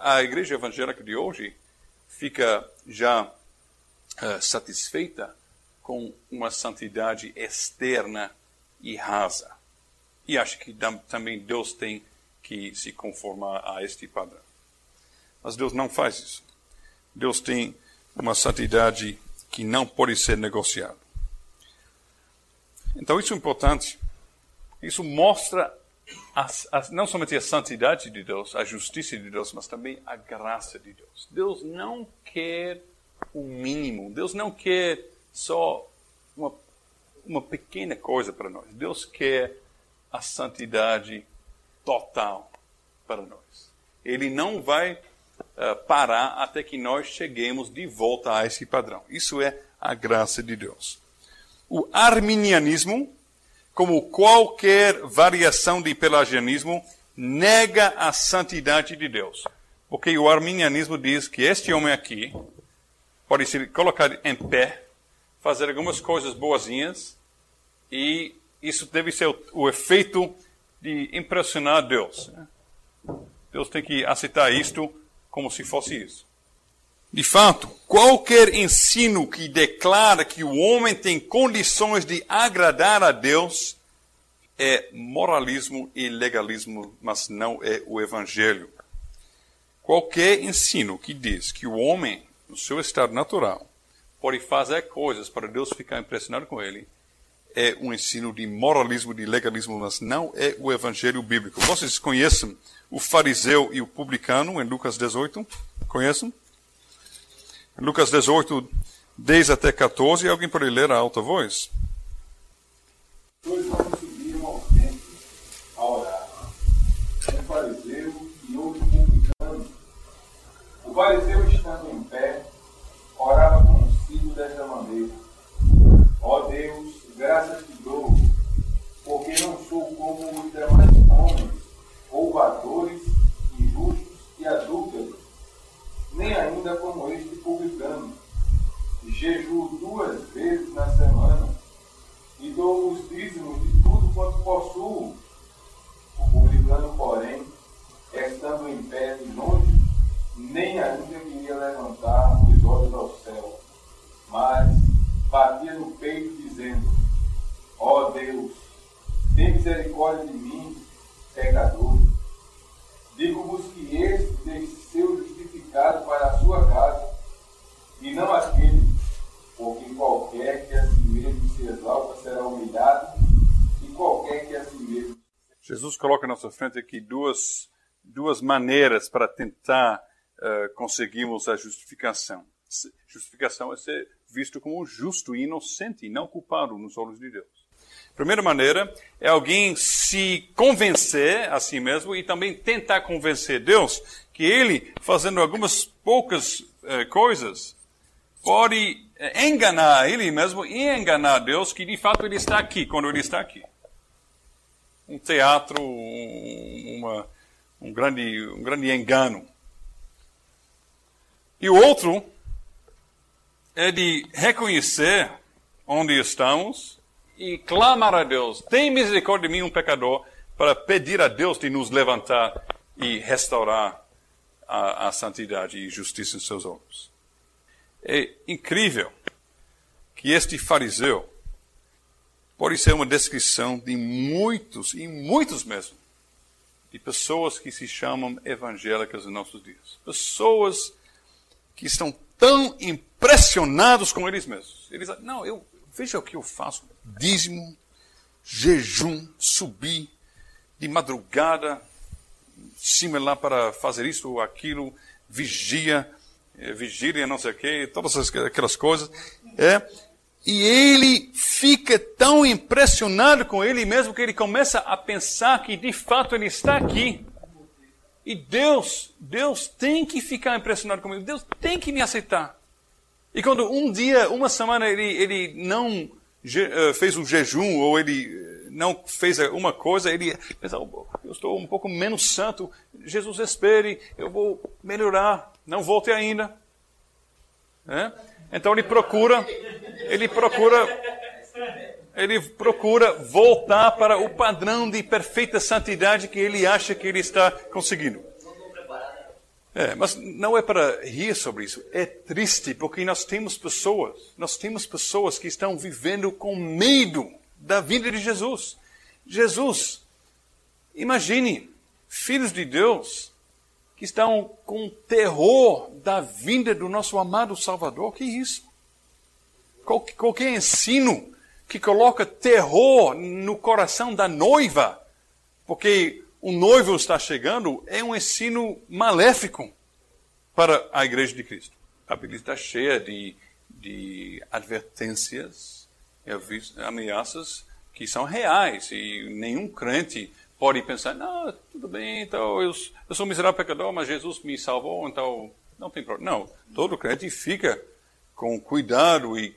A, igreja evangélica de hoje fica já uh, satisfeita com uma santidade externa e rasa. E acho que também Deus tem que se conformar a este padrão. Mas Deus não faz isso. Deus tem uma santidade que não pode ser negociada. Então, isso é importante. Isso mostra não somente a santidade de Deus, a justiça de Deus, mas também a graça de Deus. Deus não quer o mínimo. Deus não quer só uma, uma pequena coisa para nós. Deus quer a santidade total para nós. Ele não vai uh, parar até que nós cheguemos de volta a esse padrão. Isso é a graça de Deus. O arminianismo, como qualquer variação de pelagianismo, nega a santidade de Deus. Porque o arminianismo diz que este homem aqui pode ser colocado em pé fazer algumas coisas boazinhas e isso deve ser o, o efeito de impressionar Deus. Né? Deus tem que aceitar isto como se fosse isso. De fato, qualquer ensino que declara que o homem tem condições de agradar a Deus é moralismo e legalismo, mas não é o evangelho. Qualquer ensino que diz que o homem, no seu estado natural, pode fazer coisas para Deus ficar impressionado com ele, é um ensino de moralismo, de legalismo, mas não é o evangelho bíblico. Vocês conhecem o fariseu e o publicano em Lucas 18? Conhecem? Em Lucas 18, 10 até 14, alguém pode ler a alta voz? Dois homens subiram ao templo a orar. Um fariseu e outro publicano. O fariseu estando em pé, orava consigo desta maneira: Ó Deus, graças te dou, porque não sou como os demais homens, roubadores, injustos e adúlteros, nem ainda como este publicano. Jejuo duas vezes na semana e dou os dízimos de tudo quanto possuo. O publicano, porém, estando em pé de longe, nem ainda queria levantar os olhos ao céu, mas batia no peito, dizendo: Ó oh Deus, tem misericórdia de mim, pecador. Digo-vos que este tem ser justificado para a sua casa, e não aquele, porque qualquer que a si mesmo se exalta será humilhado, e qualquer que a si mesmo. Jesus coloca na nossa frente aqui duas, duas maneiras para tentar uh, conseguimos a justificação. Justificação é ser visto como justo e inocente, e não culpado nos olhos de Deus. Primeira maneira é alguém se convencer a si mesmo e também tentar convencer Deus que ele, fazendo algumas poucas eh, coisas, pode eh, enganar ele mesmo e enganar Deus que de fato ele está aqui quando ele está aqui. Um teatro, um, uma, um, grande, um grande engano. E o outro é de reconhecer onde estamos e clamar a Deus: tem misericórdia de mim, um pecador, para pedir a Deus de nos levantar e restaurar a, a santidade e justiça em seus olhos. É incrível que este fariseu pode ser uma descrição de muitos, e muitos mesmo, de pessoas que se chamam evangélicas em nossos dias. Pessoas que estão tão impressionados com eles mesmos. Eles não, eu veja o que eu faço: dízimo, jejum, subir de madrugada, cima lá para fazer isso ou aquilo, vigia, eh, vigília, não sei o quê, todas aquelas coisas. É, e ele fica tão impressionado com ele mesmo que ele começa a pensar que de fato ele está aqui. E Deus, Deus tem que ficar impressionado comigo. Deus tem que me aceitar. E quando um dia, uma semana, ele, ele não fez um jejum ou ele eh, não fez uma coisa, ele pensa, oh, eu estou um pouco menos santo. Jesus, espere, eu vou melhorar. Não volte ainda. É? Então ele procura, ele procura ele procura voltar para o padrão de perfeita santidade que ele acha que ele está conseguindo. É, mas não é para rir sobre isso. É triste porque nós temos pessoas, nós temos pessoas que estão vivendo com medo da vinda de Jesus. Jesus, imagine, filhos de Deus que estão com terror da vinda do nosso amado Salvador. Que isso? Qualquer ensino que coloca terror no coração da noiva, porque o noivo está chegando, é um ensino maléfico para a igreja de Cristo. A Bíblia está cheia de, de advertências, ameaças que são reais e nenhum crente pode pensar, não, tudo bem, então eu, eu sou miserável pecador, mas Jesus me salvou, então não tem problema. Não, todo crente fica com cuidado e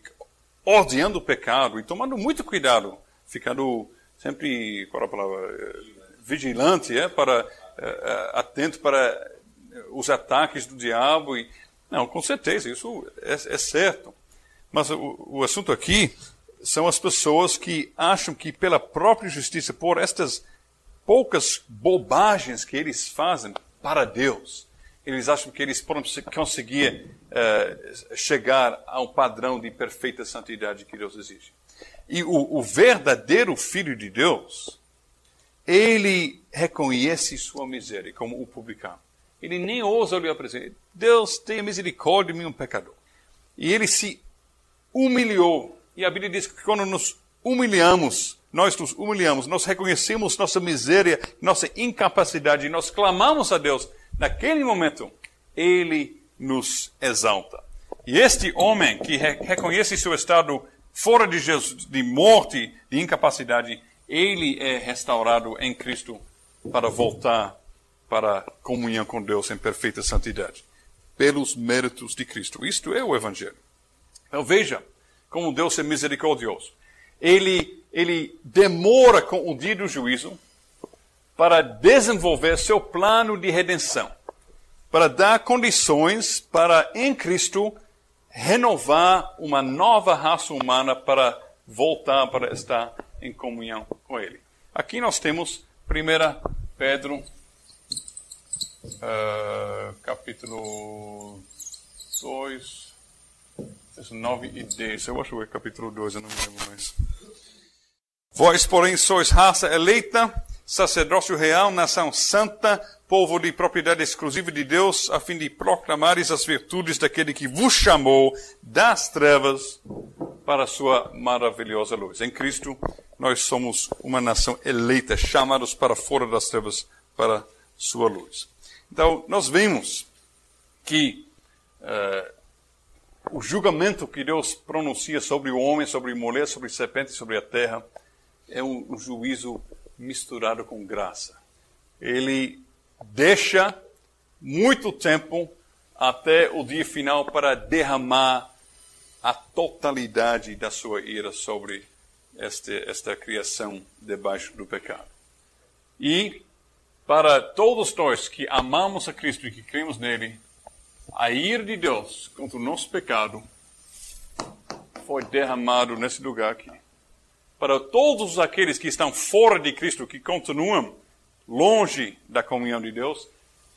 odiando o pecado e tomando muito cuidado, ficando sempre, qual é a palavra, vigilante, é, para, é, é, atento para os ataques do diabo. E, não, com certeza, isso é, é certo. Mas o, o assunto aqui são as pessoas que acham que pela própria justiça, por estas poucas bobagens que eles fazem para Deus, eles acham que eles podem conseguir uh, chegar a um padrão de perfeita santidade que Deus exige. E o, o verdadeiro Filho de Deus, ele reconhece sua miséria como o publicano. Ele nem ousa para si. Deus tenha misericórdia de mim, um pecador. E ele se humilhou. E a Bíblia diz que quando nos humilhamos, nós nos humilhamos, nós reconhecemos nossa miséria, nossa incapacidade, e nós clamamos a Deus, naquele momento, Ele nos exalta. E este homem que reconhece seu estado fora de Jesus, de morte, de incapacidade, ele é restaurado em Cristo para voltar para comunhão com Deus em perfeita santidade, pelos méritos de Cristo. Isto é o Evangelho. Então veja como Deus é misericordioso. Ele, ele demora com o dia do juízo para desenvolver seu plano de redenção, para dar condições para, em Cristo, renovar uma nova raça humana para voltar para estar em comunhão com Ele. Aqui nós temos 1 Pedro, uh, capítulo 2, 9 e 10. Eu acho que é capítulo 2, eu não me lembro mais. Vós, porém, sois raça eleita, sacerdócio real, nação santa, povo de propriedade exclusiva de Deus, a fim de proclamares as virtudes daquele que vos chamou das trevas para a sua maravilhosa luz. Em Cristo, nós somos uma nação eleita, chamados para fora das trevas para sua luz. Então, nós vemos que uh, o julgamento que Deus pronuncia sobre o homem, sobre a mulher, sobre a serpente, sobre a terra, é um, um juízo misturado com graça. Ele deixa muito tempo até o dia final para derramar a totalidade da sua ira sobre este, esta criação debaixo do pecado. E para todos nós que amamos a Cristo e que cremos nele, a ira de Deus contra o nosso pecado foi derramado nesse lugar aqui. Para todos aqueles que estão fora de Cristo, que continuam longe da comunhão de Deus,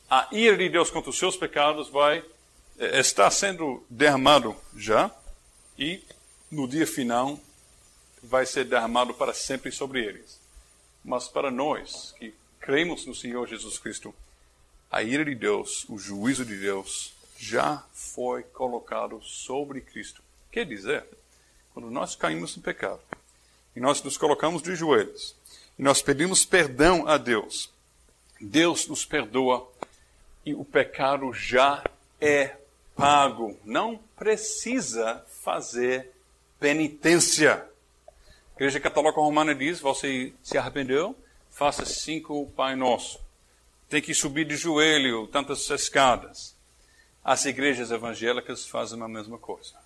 a ira de Deus contra os seus pecados vai eh, está sendo derramado já e no dia final vai ser derramado para sempre sobre eles. Mas para nós que cremos no Senhor Jesus Cristo, a ira de Deus, o juízo de Deus já foi colocado sobre Cristo. Quer dizer, quando nós caímos no pecado e nós nos colocamos de joelhos e nós pedimos perdão a Deus, Deus nos perdoa e o pecado já é pago. Não precisa fazer penitência. A Igreja Católica Romana diz: você se arrependeu, faça cinco Pai Nosso. Tem que subir de joelho tantas escadas. As igrejas evangélicas fazem a mesma coisa.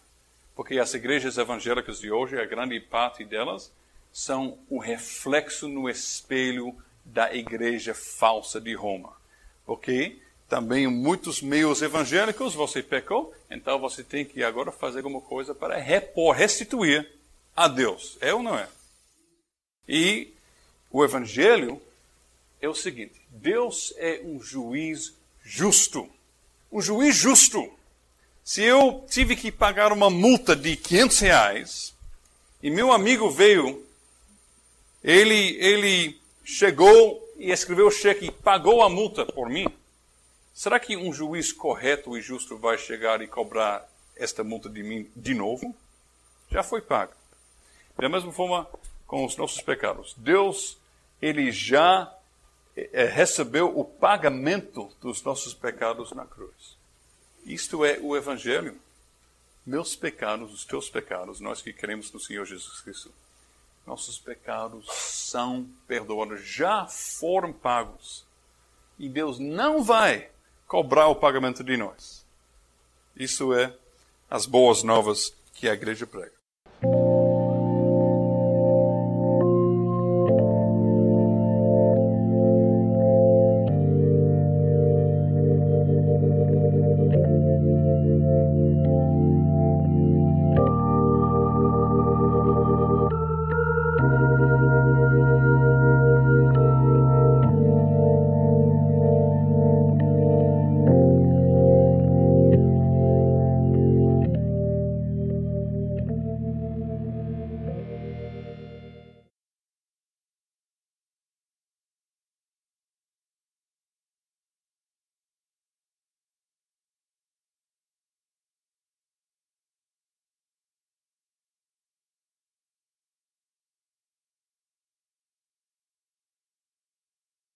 Porque as igrejas evangélicas de hoje, a grande parte delas, são o reflexo no espelho da igreja falsa de Roma. Porque também muitos meios evangélicos você pecou, então você tem que agora fazer alguma coisa para repor, restituir a Deus. É ou não é? E o evangelho é o seguinte: Deus é um juiz justo. Um juiz justo. Se eu tive que pagar uma multa de 500 reais e meu amigo veio, ele, ele chegou e escreveu o cheque e pagou a multa por mim, será que um juiz correto e justo vai chegar e cobrar esta multa de mim de novo? Já foi pago. Da mesma forma com os nossos pecados. Deus, ele já é, recebeu o pagamento dos nossos pecados na cruz. Isto é o Evangelho. Meus pecados, os teus pecados, nós que cremos no Senhor Jesus Cristo, nossos pecados são perdoados, já foram pagos. E Deus não vai cobrar o pagamento de nós. Isso é as boas novas que a igreja prega.